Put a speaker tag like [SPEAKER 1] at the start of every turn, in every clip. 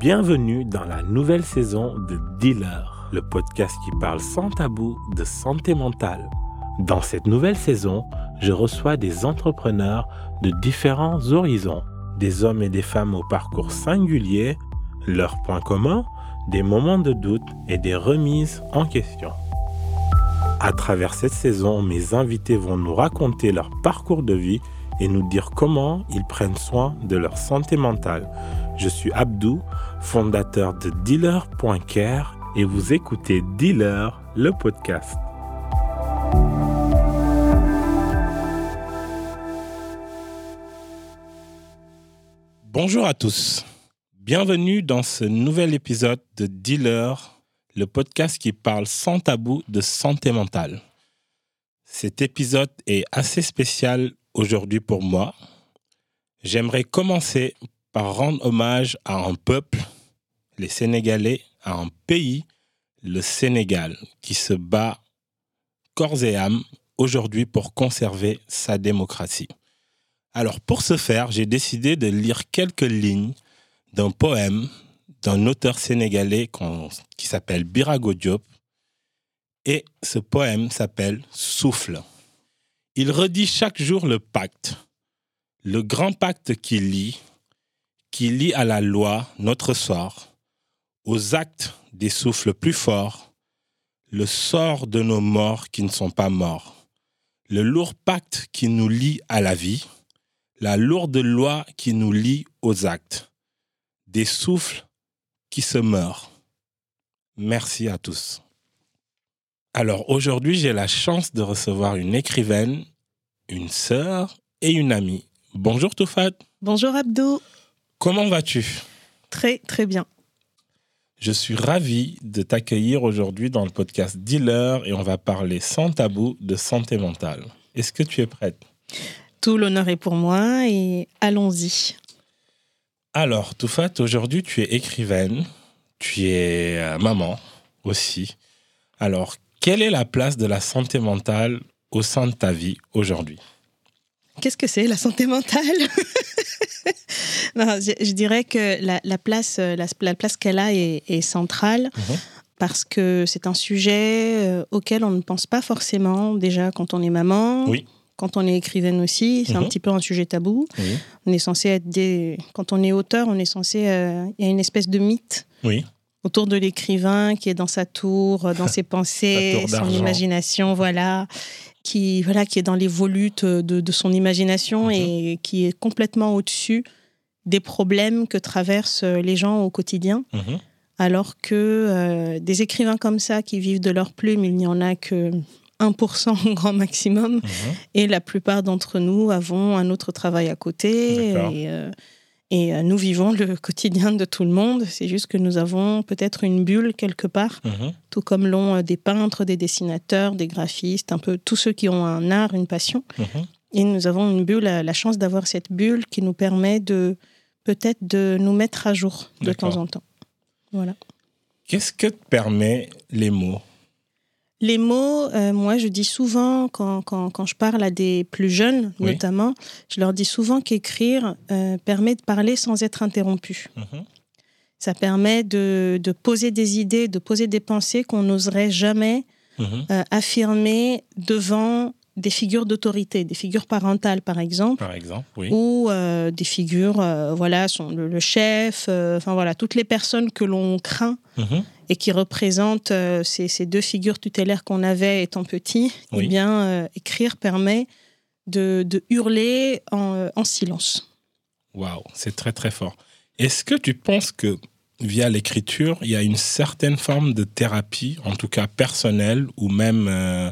[SPEAKER 1] Bienvenue dans la nouvelle saison de Dealer, le podcast qui parle sans tabou de santé mentale. Dans cette nouvelle saison, je reçois des entrepreneurs de différents horizons, des hommes et des femmes au parcours singulier, leurs points communs, des moments de doute et des remises en question. À travers cette saison, mes invités vont nous raconter leur parcours de vie et nous dire comment ils prennent soin de leur santé mentale. Je suis Abdou, fondateur de Dealer.care et vous écoutez Dealer, le podcast. Bonjour à tous. Bienvenue dans ce nouvel épisode de Dealer, le podcast qui parle sans tabou de santé mentale. Cet épisode est assez spécial aujourd'hui pour moi. J'aimerais commencer par rendre hommage à un peuple, les Sénégalais, à un pays, le Sénégal, qui se bat corps et âme aujourd'hui pour conserver sa démocratie. Alors pour ce faire, j'ai décidé de lire quelques lignes d'un poème d'un auteur sénégalais qui s'appelle Birago Diop. Et ce poème s'appelle Souffle. Il redit chaque jour le pacte, le grand pacte qui lie, qui lie à la loi notre sort, aux actes des souffles plus forts, le sort de nos morts qui ne sont pas morts, le lourd pacte qui nous lie à la vie, la lourde loi qui nous lie aux actes, des souffles qui se meurent. Merci à tous. Alors aujourd'hui, j'ai la chance de recevoir une écrivaine, une sœur et une amie. Bonjour Toufat.
[SPEAKER 2] Bonjour Abdou.
[SPEAKER 1] Comment vas-tu?
[SPEAKER 2] Très très bien.
[SPEAKER 1] Je suis ravi de t'accueillir aujourd'hui dans le podcast Dealer et on va parler sans tabou de santé mentale. Est-ce que tu es prête?
[SPEAKER 2] Tout l'honneur est pour moi et allons-y.
[SPEAKER 1] Alors, Toufat, aujourd'hui tu es écrivaine, tu es euh, maman aussi. Alors, quelle est la place de la santé mentale au sein de ta vie aujourd'hui?
[SPEAKER 2] Qu'est-ce que c'est la santé mentale? Je, dirais que la, place, euh, la, place qu'elle a est, centrale. Mhm. Parce que c'est un sujet euh, auquel on ne pense pas forcément déjà quand on est maman,
[SPEAKER 1] oui.
[SPEAKER 2] quand on est écrivaine aussi, c'est un mhm. petit peu un sujet tabou. On est censé être des... Quand on est auteur, on est censé... Euh, il y a une espèce de mythe
[SPEAKER 1] oui
[SPEAKER 2] autour de l'écrivain qui est dans sa tour, dans ses pensées, son imagination, voilà, qui voilà, qui est dans les volutes de, son imagination mhm. et qui est complètement au-dessus des problèmes que traversent les gens au quotidien.
[SPEAKER 1] Mhm.
[SPEAKER 2] Alors que euh, des écrivains comme ça qui vivent de leur plume, il n'y en a que 1% au grand maximum. Mhm. Et la plupart d'entre nous avons un autre travail à côté. Et, euh, et euh, nous vivons le quotidien de tout le monde. C'est juste que nous avons peut-être une bulle quelque part,
[SPEAKER 1] mhm.
[SPEAKER 2] tout comme l'ont euh, des peintres, des dessinateurs, des graphistes, un peu tous ceux qui ont un art, une passion.
[SPEAKER 1] Mhm.
[SPEAKER 2] Et nous avons une bulle, la chance d'avoir cette bulle qui nous permet de peut-être de nous mettre à jour de temps en temps. Voilà.
[SPEAKER 1] Qu'est-ce que permet les mots?
[SPEAKER 2] Les mots, euh, moi, je dis souvent, quand, quand, quand, je parle à des plus jeunes, notamment, je leur dis souvent qu'écrire euh, permet de parler sans être interrompu.
[SPEAKER 1] Mhm.
[SPEAKER 2] Ça permet de, de, poser des idées, de poser des pensées qu'on n'oserait jamais
[SPEAKER 1] mhm.
[SPEAKER 2] euh, affirmer devant des figures d'autorité, des figures parentales par exemple,
[SPEAKER 1] par exemple oui.
[SPEAKER 2] ou des figures, voilà, sont le, chef, enfin voilà, toutes les personnes que l'on craint
[SPEAKER 1] mhm
[SPEAKER 2] et qui représente euh, ces, deux figures tutélaires qu'on avait étant petit, eh bien, euh, écrire permet de, hurler en, en silence.
[SPEAKER 1] Waouh, c'est très très fort. Est-ce que tu penses que via l'écriture, il y a une certaine forme de thérapie, en tout cas personnelle, ou même euh,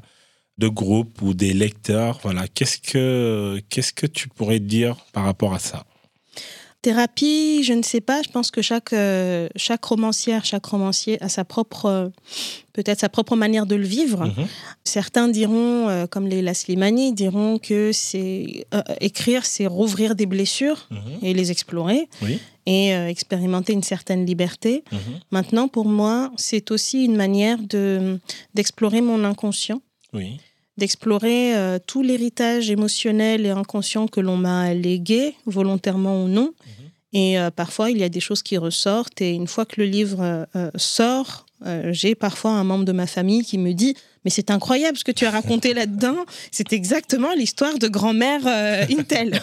[SPEAKER 1] de groupe ou des lecteurs? Voilà, qu'est-ce que qu'est-ce que tu pourrais dire par rapport à ça?
[SPEAKER 2] Thérapie, je ne sais pas. Je pense que chaque, euh, chaque romancière, chaque romancier a sa propre, peut-être sa propre manière de le vivre.
[SPEAKER 1] Mhm.
[SPEAKER 2] Certains diront, euh, comme les Slimani, diront que c'est euh, écrire, c'est rouvrir des blessures
[SPEAKER 1] mhm.
[SPEAKER 2] et les explorer. Et expérimenter une certaine liberté.
[SPEAKER 1] Mhm.
[SPEAKER 2] Maintenant, pour moi, c'est aussi une manière de d'explorer mon inconscient.
[SPEAKER 1] Oui
[SPEAKER 2] d'explorer tout l'héritage émotionnel et inconscient que l'on m'a légué, volontairement ou non, Et parfois, il y a des choses qui ressortent. Et une fois que le livre sort, j'ai parfois un membre de ma famille qui me dit mais c'est incroyable ce que tu as raconté là-dedans. C'est exactement l'histoire de grand-mère euh, Intel.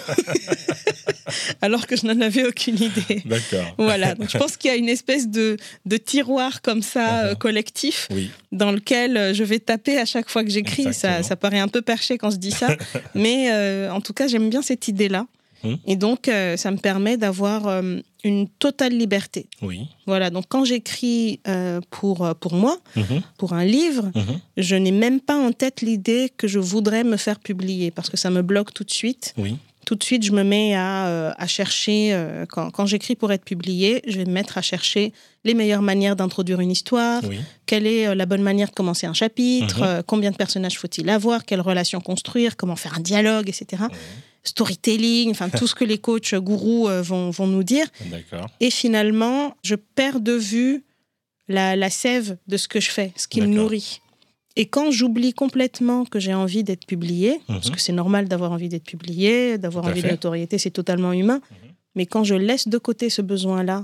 [SPEAKER 2] Alors que je n'en avais aucune idée.
[SPEAKER 1] D'accord.
[SPEAKER 2] Voilà. Donc je pense qu'il y a une espèce de, de tiroir comme ça, euh, collectif, dans lequel euh, je vais taper à chaque fois que j'écris. Ça, ça, paraît un peu perché quand je dis ça. mais en tout cas, j'aime bien cette idée-là. Et donc, ça me permet d'avoir une totale liberté.
[SPEAKER 1] Oui.
[SPEAKER 2] Voilà, donc quand j'écris euh, pour, euh, pour moi, mhm. pour un livre, mhm. je n'ai même pas en tête l'idée que je voudrais me faire publier parce que ça me bloque tout de suite.
[SPEAKER 1] Oui.
[SPEAKER 2] Tout de suite, je me mets à, euh, à chercher, quand, quand j'écris pour être publié, je vais me mettre à chercher les meilleures manières d'introduire une histoire, quelle est la bonne manière de commencer un chapitre, mhm. combien de personnages faut-il avoir, quelle relation construire, comment faire un dialogue, etc storytelling, enfin tout ce que les coachs gourous euh, vont, vont nous dire. Et finalement, je perds de vue la, la, sève de ce que je fais, ce qui me nourrit. Et quand j'oublie complètement que j'ai envie d'être publié, parce mhm. que c'est normal d'avoir envie d'être publié, d'avoir envie de notoriété, c'est totalement humain, mhm. mais quand je laisse de côté ce besoin-là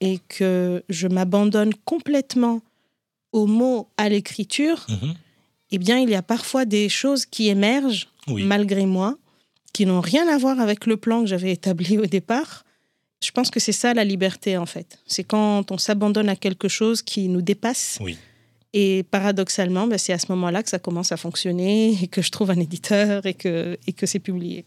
[SPEAKER 2] et que je m'abandonne complètement aux mots, à l'écriture, mhm. eh bien, il y a parfois des choses qui émergent malgré moi qui n'ont rien à voir avec le plan que j'avais établi au départ. Je pense que c'est ça la liberté en fait. C'est quand on s'abandonne à quelque chose qui nous dépasse.
[SPEAKER 1] Oui.
[SPEAKER 2] Et paradoxalement, ben, c'est à ce moment-là que ça commence à fonctionner et que je trouve un éditeur et que, et que c'est publié.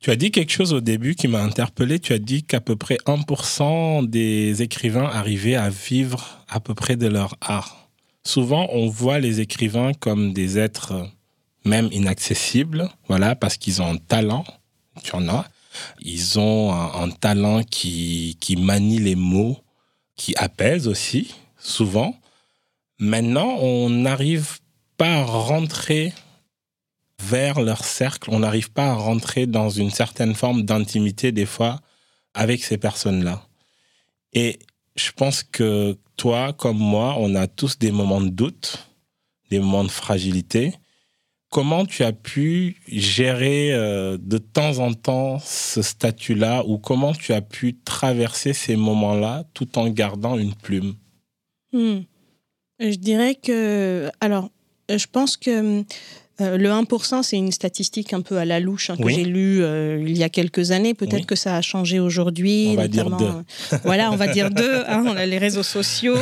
[SPEAKER 1] Tu as dit quelque chose au début qui m'a interpellé. Tu as dit qu'à peu près 1% des écrivains arrivaient à vivre à peu près de leur art. Souvent, on voit les écrivains comme des êtres même inaccessibles, voilà, parce qu'ils ont un talent, tu en as. Ils ont un, talent qui, qui manie les mots, qui apaise aussi, souvent. Maintenant, on n'arrive pas à rentrer vers leur cercle, on n'arrive pas à rentrer dans une certaine forme d'intimité des fois avec ces personnes-là. Et je pense que toi, comme moi, on a tous des moments de doute, des moments de fragilité comment tu as pu gérer euh, de temps en temps ce statut-là ou comment tu as pu traverser ces moments-là tout en gardant une plume?
[SPEAKER 2] Hmm. Je dirais que, alors, je pense que euh, le 1%, c'est une statistique un peu à la louche hein, que j'ai lue euh, il y a quelques années. Peut-être que ça a changé aujourd'hui.
[SPEAKER 1] On va dire deux.
[SPEAKER 2] Euh, voilà, on va dire deux. Hein, on a les réseaux sociaux.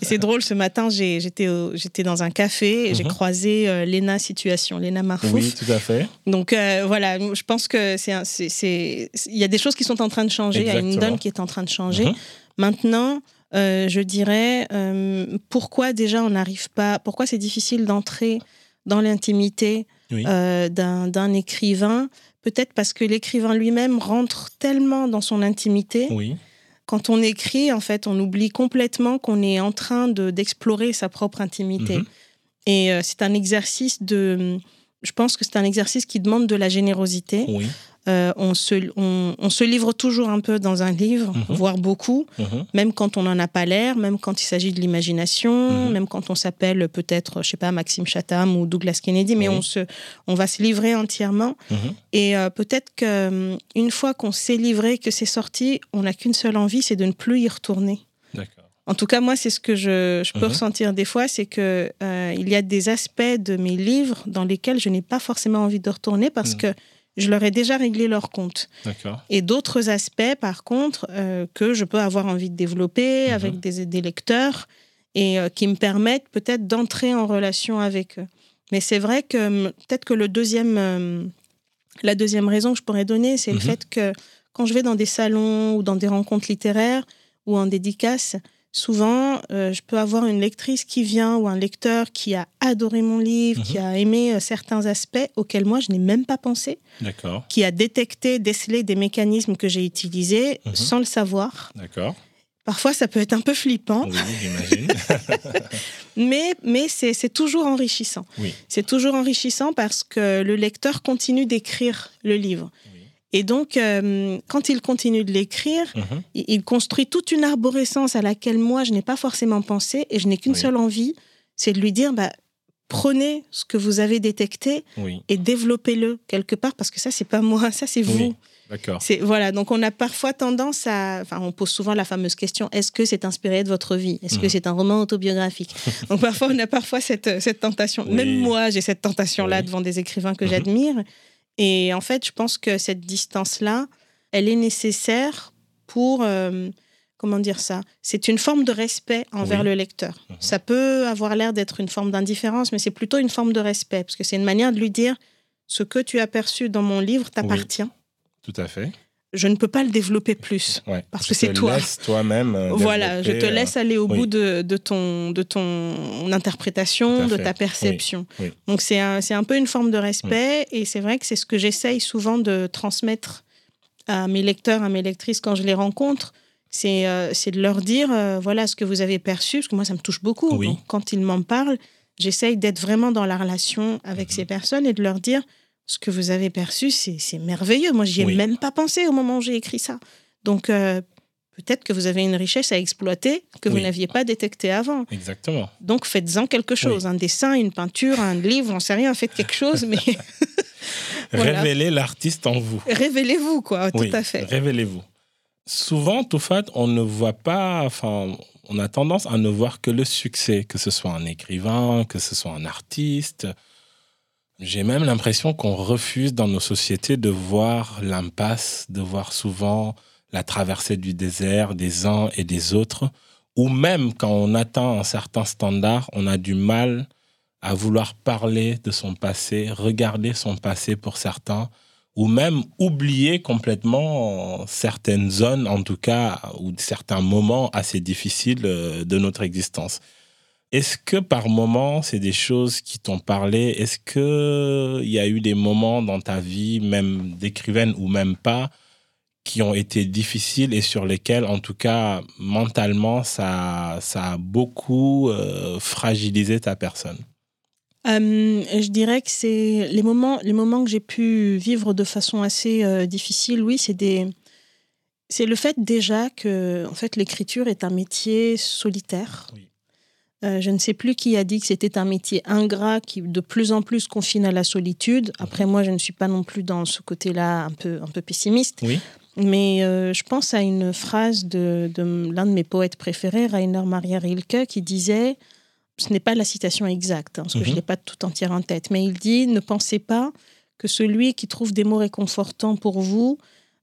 [SPEAKER 2] c'est drôle, ce matin, j'étais dans un café et j'ai mhm. croisé Léna Situation, Léna Marfouf.
[SPEAKER 1] Oui, tout à fait.
[SPEAKER 2] Donc voilà, je pense que c'est il y a des choses qui sont en train de changer. Il y a une donne qui est en train de changer. Mhm. Maintenant, je dirais pourquoi déjà on n'arrive pas, pourquoi c'est difficile d'entrer dans l'intimité euh, d'un écrivain, peut-être parce que l'écrivain lui-même rentre tellement dans son intimité. Quand on écrit, en fait, on oublie complètement qu'on est en train d'explorer sa propre intimité. Mhm. Et euh, c'est un exercice de... Je pense que c'est un exercice qui demande de la générosité.
[SPEAKER 1] Oui.
[SPEAKER 2] Euh, on, se, on, se livre toujours un peu dans un livre, mhm. voire beaucoup, mhm. même quand on n'en a pas l'air, même quand il s'agit de l'imagination, mhm. même quand on s'appelle peut-être, je sais pas, Maxime Chatham ou Douglas Kennedy, mais on, se, on va se livrer entièrement. Et euh, peut-être qu'une euh, fois qu'on s'est livré, que c'est sorti, on n'a qu'une seule envie, c'est de ne plus y retourner. En tout cas, moi, c'est ce que je, peux ressentir des fois, c'est que il y a des aspects de mes livres dans lesquels je n'ai pas forcément envie de retourner parce que je leur ai déjà réglé leur compte. Et d'autres aspects, par contre, euh, que je peux avoir envie de développer mhm. avec des, des, lecteurs et euh, qui me permettent peut-être d'entrer en relation avec eux. Mais c'est vrai que hum, peut-être que le deuxième, euh, la deuxième raison que je pourrais donner, c'est le mhm. fait que quand je vais dans des salons ou dans des rencontres littéraires ou en dédicace, souvent, euh, je peux avoir une lectrice qui vient ou un lecteur qui a adoré mon livre, qui mhm. a aimé euh, certains aspects auxquels moi je n'ai même pas pensé, qui a détecté, décelé des mécanismes que j'ai utilisés mhm. sans le savoir.
[SPEAKER 1] D'accord.
[SPEAKER 2] Parfois, ça peut être un peu flippant.
[SPEAKER 1] Oui, j'imagine.
[SPEAKER 2] mais mais c'est toujours enrichissant.
[SPEAKER 1] Oui.
[SPEAKER 2] C'est toujours enrichissant parce que le lecteur continue d'écrire le livre. Et donc, euh, quand il continue de l'écrire, mhm. il, construit toute une arborescence à laquelle moi, je n'ai pas forcément pensé et je n'ai qu'une seule envie, c'est de lui dire, bah, prenez ce que vous avez détecté et développez-le quelque part, parce que ça, c'est pas moi, ça, c'est vous.
[SPEAKER 1] D'accord.
[SPEAKER 2] Voilà, donc on a parfois tendance à, enfin, on pose souvent la fameuse question est-ce que c'est inspiré de votre vie? Est-ce que mhm. c'est un roman autobiographique? Donc parfois on a parfois cette, cette tentation. Même moi, j'ai cette tentation-là devant des écrivains que mhm. j'admire. Et en fait, je pense que cette distance-là, elle est nécessaire pour euh, comment dire ça? C'est une forme de respect envers le lecteur. Mhm. Ça peut avoir l'air d'être une forme d'indifférence, mais c'est plutôt une forme de respect, parce que c'est une manière de lui dire ce que tu as perçu dans mon livre t'appartient.
[SPEAKER 1] tout à fait.
[SPEAKER 2] Je ne peux pas le développer plus parce que c'est toi.
[SPEAKER 1] toi-même. Euh,
[SPEAKER 2] voilà, je te euh, laisse aller au bout de, ton, de ton interprétation, de ta perception. Donc c'est un, un, peu une forme de respect et c'est vrai que c'est ce que j'essaye souvent de transmettre à mes lecteurs, à mes lectrices quand je les rencontre c'est euh, de leur dire voilà ce que vous avez perçu, parce que moi, ça me touche beaucoup. quand ils m'en parlent, j'essaye d'être vraiment dans la relation avec mhm. ces personnes et de leur dire ce que vous avez perçu, c'est merveilleux. Moi, j'y ai même pas pensé au moment où j'ai écrit ça. Donc, euh, peut-être que vous avez une richesse à exploiter que vous n'aviez pas détectée avant.
[SPEAKER 1] Exactement.
[SPEAKER 2] Donc, faites-en quelque chose. Un dessin, une peinture, un livre, on sait rien, faites quelque chose, mais.
[SPEAKER 1] Révélez l'artiste en vous.
[SPEAKER 2] Révélez-vous, quoi, tout à fait.
[SPEAKER 1] Révélez-vous souvent, tout fait, on ne voit pas, enfin, on a tendance à ne voir que le succès, que ce soit un écrivain, que ce soit un artiste. J'ai même l'impression qu'on refuse dans nos sociétés de voir l'impasse, de voir souvent la traversée du désert des uns et des autres, ou même quand on atteint un certain standard, on a du mal à vouloir parler de son passé, regarder son passé pour certains, ou même oublier complètement certaines zones, en tout cas, ou certains moments assez difficiles euh, de notre existence. Est-ce que par moment, c'est des choses qui t'ont parlé? Est-ce qu'il y a eu des moments dans ta vie, même d'écrivaine ou même pas, qui ont été difficiles et sur lesquels, en tout cas, mentalement, ça, ça a beaucoup euh, fragilisé ta personne?
[SPEAKER 2] Euh, je dirais que c'est les moments, les moments que j'ai pu vivre de façon assez euh, difficile. Oui, c'est des, c'est le fait déjà que en fait l'écriture est un métier solitaire. Euh, je ne sais plus qui a dit que c'était un métier ingrat qui de plus en plus confine à la solitude. Après, moi, je ne suis pas non plus dans ce côté-là un peu, un peu pessimiste.
[SPEAKER 1] Oui.
[SPEAKER 2] Mais je pense à une phrase de, de l'un de mes poètes préférés, Rainer Maria Rilke, qui disait ce n'est pas la citation exacte, hein, parce que je ne mhm. l'ai pas tout entière en tête, mais il dit Ne pensez pas que celui qui trouve des mots réconfortants pour vous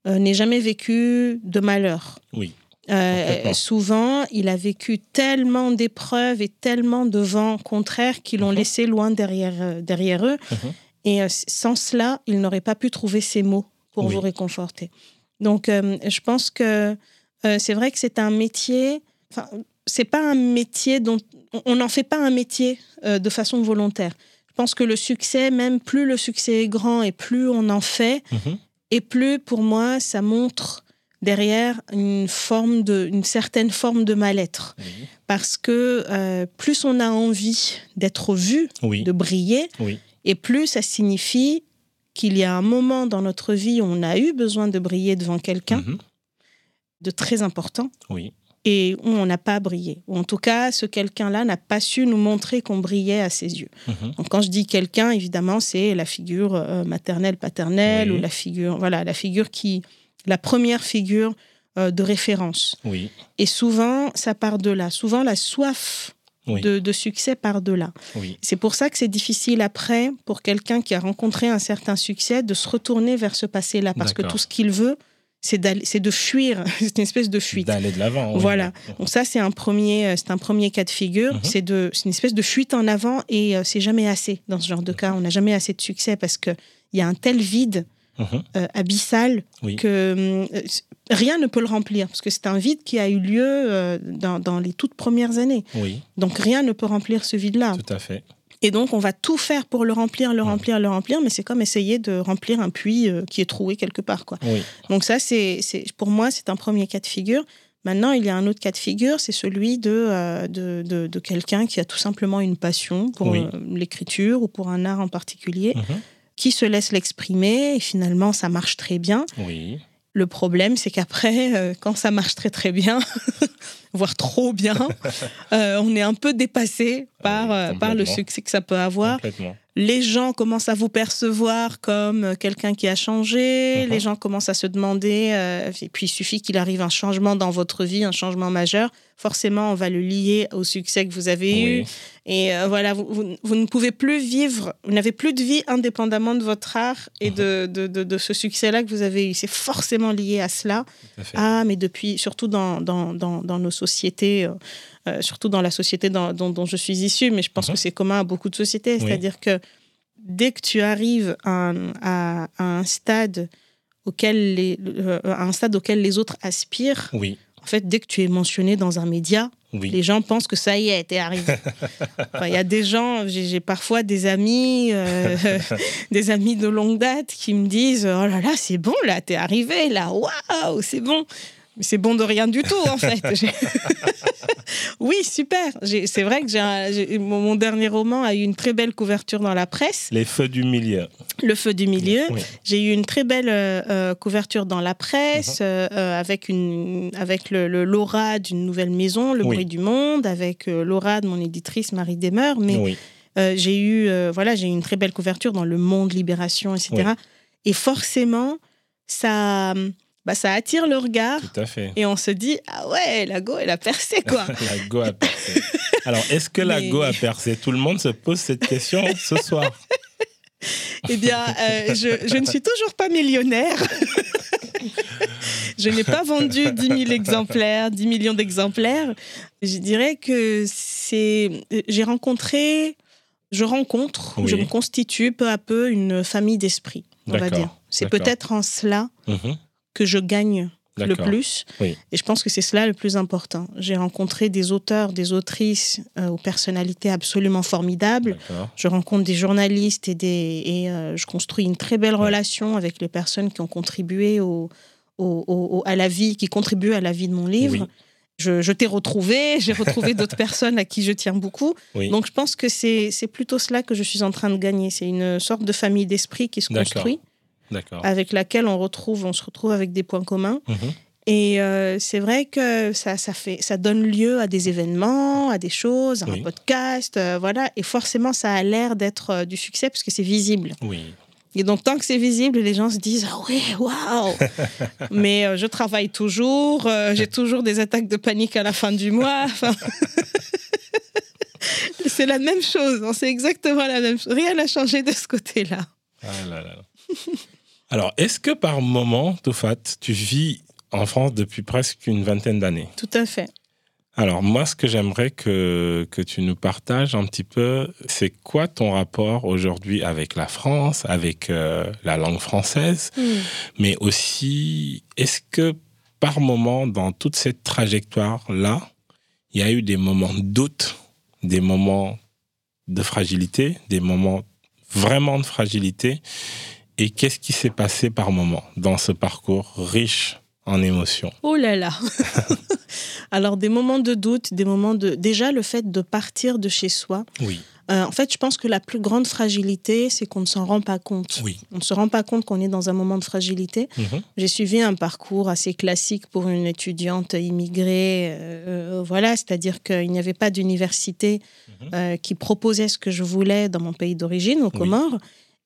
[SPEAKER 2] euh, n'ait jamais vécu de malheur.
[SPEAKER 1] Oui.
[SPEAKER 2] Euh, souvent, il a vécu tellement d'épreuves et tellement de vents contraires qui l'ont mhm. laissé loin derrière, euh, derrière eux. Mhm. Et sans cela, il n'aurait pas pu trouver ces mots pour vous réconforter. Donc, je pense que c'est vrai que c'est un métier. C'est pas un métier dont on n'en fait pas un métier euh, de façon volontaire. Je pense que le succès, même plus le succès est grand et plus on en fait, mhm. et plus pour moi ça montre derrière une forme de, une certaine forme de mal-être, parce que euh, plus on a envie d'être vu, de briller, et plus ça signifie qu'il y a un moment dans notre vie où on a eu besoin de briller devant quelqu'un mhm. de très important.
[SPEAKER 1] Oui
[SPEAKER 2] et où on n'a pas brillé. Ou en tout cas, ce quelqu'un-là n'a pas su nous montrer qu'on brillait à ses yeux. Mhm. Donc, quand je dis quelqu'un, évidemment, c'est la figure euh, maternelle, paternelle, ou la figure, voilà, la figure qui, la première figure euh, de référence.
[SPEAKER 1] Oui.
[SPEAKER 2] Et souvent, ça part de là. Souvent, la soif de, de, succès part de là.
[SPEAKER 1] Oui.
[SPEAKER 2] C'est pour ça que c'est difficile après, pour quelqu'un qui a rencontré un certain succès, de se retourner vers ce passé-là, parce que tout ce qu'il veut, c'est de fuir, c'est une espèce de fuite.
[SPEAKER 1] D'aller de l'avant.
[SPEAKER 2] Voilà. Donc ça, c'est un premier, euh, c'est un premier cas de figure. Mhm. C'est de, une espèce de fuite en avant et euh, c'est jamais assez dans ce genre de cas. On n'a jamais assez de succès parce que il y a un tel vide mhm. euh, abyssal que rien ne peut le remplir parce que c'est un vide qui a eu lieu dans, dans, les toutes premières années.
[SPEAKER 1] Oui.
[SPEAKER 2] Donc rien ne peut remplir ce vide-là.
[SPEAKER 1] Tout à fait.
[SPEAKER 2] Et donc, on va tout faire pour le remplir, le remplir, le remplir, mais c'est comme essayer de remplir un puits euh, qui est troué quelque part. Quoi. Donc ça, c'est, pour moi, c'est un premier cas de figure. Maintenant, il y a un autre cas de figure, c'est celui de, euh, de, de, quelqu'un qui a tout simplement une passion pour euh, l'écriture ou pour un art en particulier, mhm. Qui se laisse l'exprimer et finalement, ça marche très bien.
[SPEAKER 1] Oui.
[SPEAKER 2] Le problème, c'est qu'après, quand ça marche très très bien, voire trop bien. on est un peu dépassé par, par le succès que ça peut avoir les gens commencent à vous percevoir comme quelqu'un qui a changé, mhm. les gens commencent à se demander, euh, et puis il suffit qu'il arrive un changement dans votre vie, un changement majeur, forcément on va le lier au succès que vous avez eu. Et euh, voilà, vous, ne pouvez plus vivre, vous n'avez plus de vie indépendamment de votre art et mhm. de, de, ce succès-là que vous avez eu. C'est forcément lié à cela. ah, mais depuis, surtout dans, dans, dans, nos sociétés. Euh, euh, surtout dans la société dont, je suis issue, mais je pense mhm. que c'est commun à beaucoup de sociétés. C'est-à-dire que dès que tu arrives à, un stade auquel les, euh, un stade auquel les autres aspirent,
[SPEAKER 1] oui.
[SPEAKER 2] en fait, dès que tu es mentionné dans un média, les gens pensent que ça y est, t'es arrivé. Il y a des gens, j'ai parfois des amis, euh, des amis de longue date qui me disent Oh là là, c'est bon, là, t'es arrivé, là, waouh, c'est bon. C'est bon de rien du tout, en fait. oui, super. C'est vrai que mon dernier roman a eu une très belle couverture dans la presse.
[SPEAKER 1] Les feux du milieu.
[SPEAKER 2] Le feu du milieu. J'ai eu une très belle euh, euh, couverture dans la presse uh-huh. euh, avec, une, avec le, Laura d'une nouvelle maison, Le bruit du monde, avec Laura de mon éditrice Marie Demer. Mais j'ai eu, voilà, j'ai eu une très belle couverture dans Le Monde, Libération, etc. Et forcément, ça bah, ça attire le regard.
[SPEAKER 1] Tout à fait.
[SPEAKER 2] Et on se dit, ah ouais, la Go, elle a percé, quoi.
[SPEAKER 1] la Go a percé. Alors, est-ce que la Go a percé? Tout le monde se pose cette question ce soir.
[SPEAKER 2] eh bien, euh, je, je, ne suis toujours pas millionnaire. je n'ai pas vendu 10 000 exemplaires, 10 millions d'exemplaires. Je dirais que c'est. J'ai rencontré. Je rencontre, je me constitue peu à peu une famille d'esprit, on va dire. C'est peut-être en cela mm que je gagne le plus. Et je pense que c'est cela le plus important. J'ai rencontré des auteurs, des autrices euh, aux personnalités absolument formidables. Je rencontre des journalistes et, des, et euh, je construis une très belle relation avec les personnes qui ont contribué au, au, à la vie, qui contribuent à la vie de mon livre. Je, je t'ai retrouvé, j'ai retrouvé d'autres personnes à qui je tiens beaucoup. Donc je pense que c'est plutôt cela que je suis en train de gagner. C'est une sorte de famille d'esprit qui se construit avec laquelle on retrouve, on se retrouve avec des points communs. Mhm. Et euh, c'est vrai que ça, ça, fait, ça donne lieu à des événements, à des choses, à un podcast, euh, voilà. Et forcément, ça a l'air d'être euh, du succès parce que c'est visible.
[SPEAKER 1] Oui.
[SPEAKER 2] Et donc, tant que c'est visible, les gens se disent Ah ouais, waouh Mais je travaille toujours, j'ai toujours des attaques de panique à la fin du mois. c'est la même chose, c'est exactement la même chose. Rien n'a changé de ce côté-là.
[SPEAKER 1] Ah là là. Alors, est-ce que par moment, Tofat, tu vis en France depuis presque une vingtaine d'années?
[SPEAKER 2] Tout à fait.
[SPEAKER 1] Alors, moi, ce que j'aimerais que, que tu nous partages un petit peu, c'est quoi ton rapport aujourd'hui avec la France, avec euh, la langue française, hmm. mais aussi, est-ce que par moment, dans toute cette trajectoire-là, il y a eu des moments de doute, des moments de fragilité, des moments vraiment de fragilité? Et qu'est-ce qui s'est passé par moment dans ce parcours riche en émotions?
[SPEAKER 2] Oh là là Alors des moments de doute, des moments de... Déjà le fait de partir de chez soi.
[SPEAKER 1] Oui.
[SPEAKER 2] Euh, en fait, je pense que la plus grande fragilité, c'est qu'on ne s'en rend pas compte.
[SPEAKER 1] Oui.
[SPEAKER 2] On ne se rend pas compte qu'on est dans un moment de fragilité. Mhm. J'ai suivi un parcours assez classique pour une étudiante immigrée. Euh, voilà, c'est-à-dire qu'il n'y avait pas d'université mhm. euh, qui proposait ce que je voulais dans mon pays d'origine, aux Comores.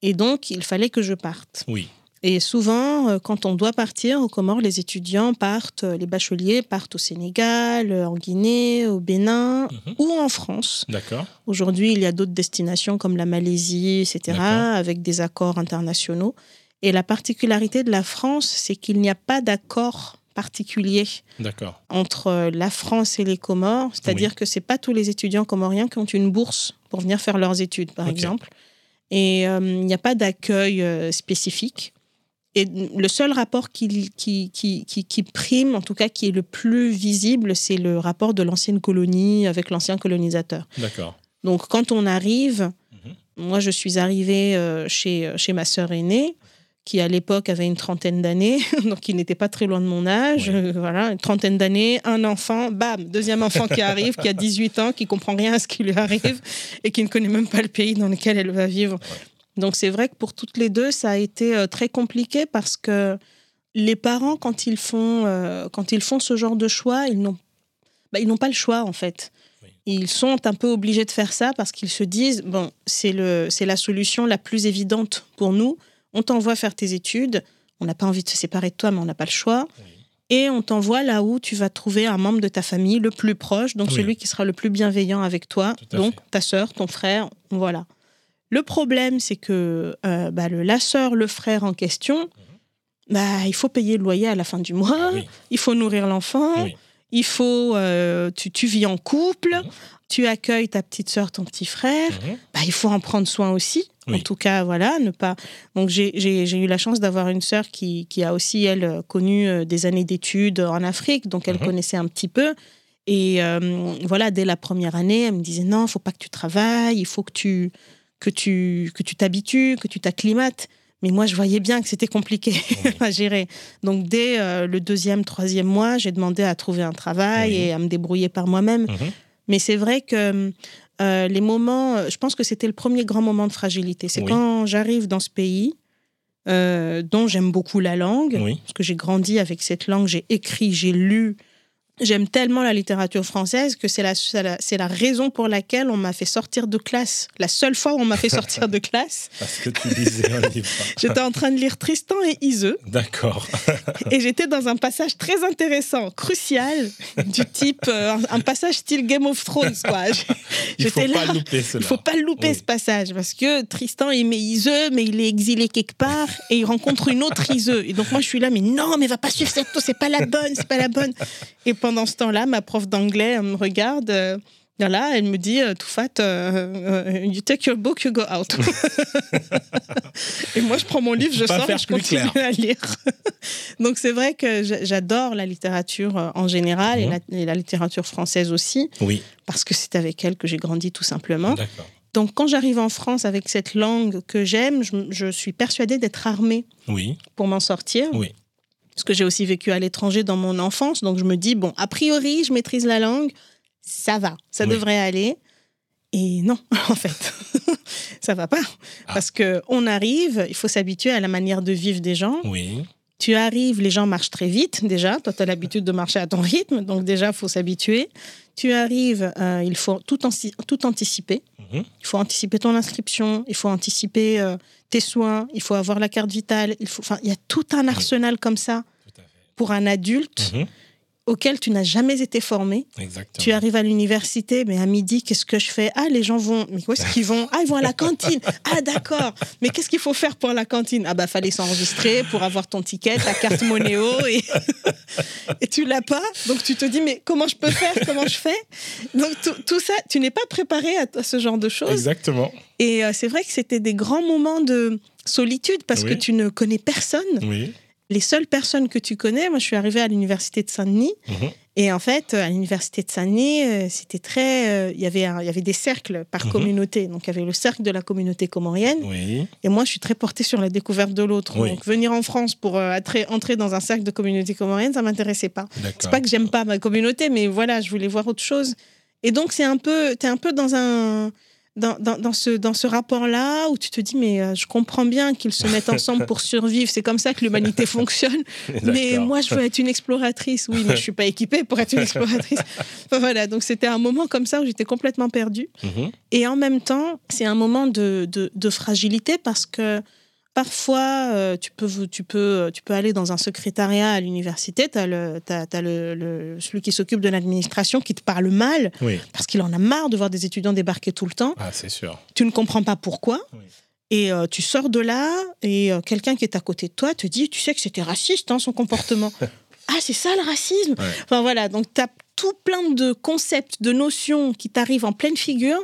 [SPEAKER 2] Et donc, il fallait que je parte.
[SPEAKER 1] Oui.
[SPEAKER 2] Et souvent, euh, quand on doit partir aux Comores, les étudiants partent, euh, les bacheliers partent au Sénégal, euh, en Guinée, au Bénin mhm. ou en France.
[SPEAKER 1] D'accord.
[SPEAKER 2] Aujourd'hui, il y a d'autres destinations comme la Malaisie, etc., avec des accords internationaux. Et la particularité de la France, c'est qu'il n'y a pas d'accord particulier entre la France et les Comores. C'est-à-dire que ce n'est pas tous les étudiants comoriens qui ont une bourse pour venir faire leurs études, par exemple. Et euh, il n'y a pas d'accueil euh, spécifique. Et le seul rapport qui, qui, qui, qui, prime, en tout cas qui est le plus visible, c'est le rapport de l'ancienne colonie avec l'ancien colonisateur.
[SPEAKER 1] D'accord.
[SPEAKER 2] Donc quand on arrive, mhm. moi je suis arrivée euh, chez, chez ma sœur aînée, qui à l'époque avait une trentaine d'années, donc il n'était pas très loin de mon âge. Euh, voilà, une trentaine d'années, un enfant, bam, deuxième enfant qui arrive, qui a 18 ans, qui comprend rien à ce qui lui arrive et qui ne connaît même pas le pays dans lequel elle va vivre. Donc c'est vrai que pour toutes les deux, ça a été euh, très compliqué parce que les parents, quand ils font, euh, quand ils font ce genre de choix, ils n'ont bah, ils n'ont pas le choix en fait. Ils sont un peu obligés de faire ça parce qu'ils se disent bon, c'est le, c'est la solution la plus évidente pour nous. On t'envoie faire tes études. On n'a pas envie de se séparer de toi, mais on n'a pas le choix. Et on t'envoie là où tu vas trouver un membre de ta famille le plus proche, donc celui qui sera le plus bienveillant avec toi, donc ta sœur, ton frère, voilà. Le problème, c'est que euh, bah, le, la sœur, le frère en question, mhm. bah, il faut payer le loyer à la fin du mois, il faut nourrir l'enfant, il faut, euh, tu, tu, vis en couple, mhm. tu accueilles ta petite sœur, ton petit frère, mhm. bah, il faut en prendre soin aussi. En tout cas, voilà, ne pas. Donc, j'ai eu la chance d'avoir une sœur qui, qui, a aussi, elle, connu euh, des années d'études en Afrique, donc elle connaissait un petit peu. Et euh, voilà, dès la première année, elle me disait non, il faut pas que tu travailles, il faut que tu que tu que tu t'habitues, que tu t'acclimates. Mais moi, je voyais bien que c'était compliqué à gérer. Donc, dès euh, le deuxième, troisième mois, j'ai demandé à trouver un travail et à me débrouiller par moi-même. Mhm. Mais c'est vrai que euh, les moments, je pense que c'était le premier grand moment de fragilité. C'est quand j'arrive dans ce pays, euh, dont j'aime beaucoup la langue, parce que j'ai grandi avec cette langue, j'ai écrit, j'ai lu, J'aime tellement la littérature française que c'est la, c'est la raison pour laquelle on m'a fait sortir de classe. La seule fois où on m'a fait sortir de classe.
[SPEAKER 1] Parce que tu lisais un livre.
[SPEAKER 2] j'étais en train de lire Tristan et Iseux.
[SPEAKER 1] D'accord.
[SPEAKER 2] et j'étais dans un passage très intéressant, crucial, du type euh, un passage style Game of Thrones. Quoi.
[SPEAKER 1] Il faut pas louper cela.
[SPEAKER 2] Il faut pas louper ce passage parce que Tristan aimait Iseux, mais il est exilé quelque part et il rencontre une autre Iseux. Et donc moi je suis là, mais non, mais va pas suivre cette c'est pas la bonne, c'est pas la bonne. Et pendant ce temps-là, ma prof d'anglais me regarde. Euh, voilà, elle me dit, euh, tout fat, euh, you take your book, you go out. et moi, je prends mon livre, je sors et je continue à lire. Donc, c'est vrai que j'adore la littérature en général et, mhm. la, littérature française aussi.
[SPEAKER 1] Oui.
[SPEAKER 2] Parce que c'est avec elle que j'ai grandi tout simplement. Donc, quand j'arrive en France avec cette langue que j'aime, je, je, suis persuadée d'être armée
[SPEAKER 1] oui.
[SPEAKER 2] pour m'en sortir.
[SPEAKER 1] Oui
[SPEAKER 2] parce que j'ai aussi vécu à l'étranger dans mon enfance. Donc je me dis, bon, a priori, je maîtrise la langue, ça va, ça devrait aller. Et non, en fait, ça va pas. Ah. Parce que on arrive, il faut s'habituer à la manière de vivre des gens.
[SPEAKER 1] Oui.
[SPEAKER 2] Tu arrives, les gens marchent très vite déjà. Toi, tu as l'habitude de marcher à ton rythme, donc déjà, il faut s'habituer. Tu arrives, euh, il faut tout, tout anticiper. Mhm. Il faut anticiper ton inscription, il faut anticiper euh, tes soins, il faut avoir la carte vitale. Il faut, il y a tout un arsenal comme ça pour un adulte. Mhm auquel tu n'as jamais été formé.
[SPEAKER 1] Exactement.
[SPEAKER 2] Tu arrives à l'université, mais à midi, qu'est-ce que je fais? Ah, les gens vont. Mais où est-ce qu'ils vont? Ah, ils vont à la cantine. Ah, d'accord. Mais qu'est-ce qu'il faut faire pour la cantine? Ah, bah, fallait s'enregistrer pour avoir ton ticket, ta carte Monéo, et, et tu l'as pas. Donc, tu te dis, mais comment je peux faire? Comment je fais? Donc, tout ça, tu n'es pas préparé à, ce genre de choses.
[SPEAKER 1] Exactement.
[SPEAKER 2] Et euh, c'est vrai que c'était des grands moments de solitude parce que tu ne connais personne.
[SPEAKER 1] Oui
[SPEAKER 2] les seules personnes que tu connais, moi je suis arrivée à l'université de Saint-Denis mhm. et en fait à l'université de Saint-Denis euh, c'était très, euh, il y avait il y avait des cercles par mhm. communauté, donc il y avait le cercle de la communauté comorienne et moi je suis très portée sur la découverte de l'autre. Donc venir en France pour euh, entrer dans un cercle de communauté comorienne, ça m'intéressait pas. C'est pas que j'aime pas ma communauté, mais voilà, je voulais voir autre chose. Et donc c'est un peu, tu es un peu dans un dans, dans, ce, dans ce rapport-là où tu te dis, mais euh, je comprends bien qu'ils se mettent ensemble pour survivre, c'est comme ça que l'humanité fonctionne. mais moi, je veux être une exploratrice. Oui, mais je suis pas équipée pour être une exploratrice. voilà, donc c'était un moment comme ça où j'étais complètement perdue. Mhm. Et en même temps, c'est un moment de, de, de fragilité parce que Parfois, euh, tu, peux, tu, peux, tu peux aller dans un secrétariat à l'université, tu as, le, le, celui qui s'occupe de l'administration qui te parle mal, parce qu'il en a marre de voir des étudiants débarquer tout le temps.
[SPEAKER 1] Ah, c'est sûr.
[SPEAKER 2] Tu ne comprends pas pourquoi. Et euh, tu sors de là, et euh, quelqu'un qui est à côté de toi te dit, tu sais que c'était raciste, hein, son comportement. ah, c'est ça le racisme? Enfin voilà, donc tu as tout plein de concepts, de notions qui t'arrivent en pleine figure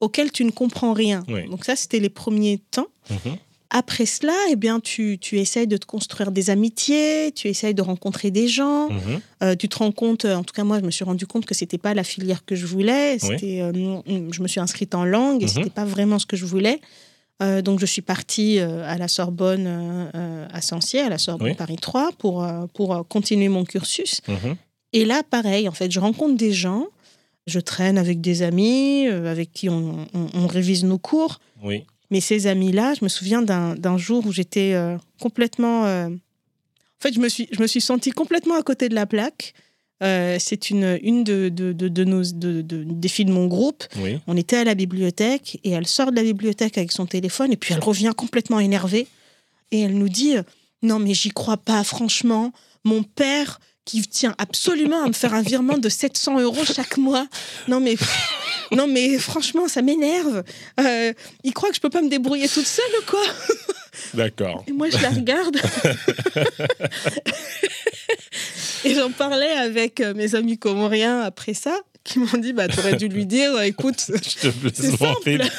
[SPEAKER 2] auxquels tu ne comprends rien. Donc ça, c'était les premiers temps. Mhm. Après cela, eh bien, tu, tu essayes de te construire des amitiés, tu essayes de rencontrer des gens, mhm. euh, tu te rends compte, en tout cas moi je me suis rendu compte que c'était pas la filière que je voulais, c'était, euh, je me suis inscrite en langue et ce mhm. c'était pas vraiment ce que je voulais. Euh, donc je suis partie à la Sorbonne à Sancier, à la Sorbonne Paris 3 pour, pour continuer mon cursus. Mhm. Et là, pareil, en fait, je rencontre des gens, je traîne avec des amis avec qui on, on révise nos cours.
[SPEAKER 1] Oui.
[SPEAKER 2] Mais ces amis-là, je me souviens d'un jour où j'étais euh, complètement. Euh, en fait, je me, suis, je me suis sentie complètement à côté de la plaque. Euh, c'est une, une de, de, de, nos, de, des filles de mon groupe. On était à la bibliothèque et elle sort de la bibliothèque avec son téléphone et puis elle revient complètement énervée et elle nous dit Non, mais j'y crois pas, franchement. Mon père qui tient absolument à me faire un virement de 700 euros chaque mois. Non, mais. Non, mais franchement, ça m'énerve. Euh, il croit que je peux pas me débrouiller toute seule ou quoi?
[SPEAKER 1] D'accord.
[SPEAKER 2] Et moi, je la regarde. et j'en parlais avec euh, mes amis comoriens après ça, qui m'ont dit bah, aurais dû lui dire écoute, c'est simple.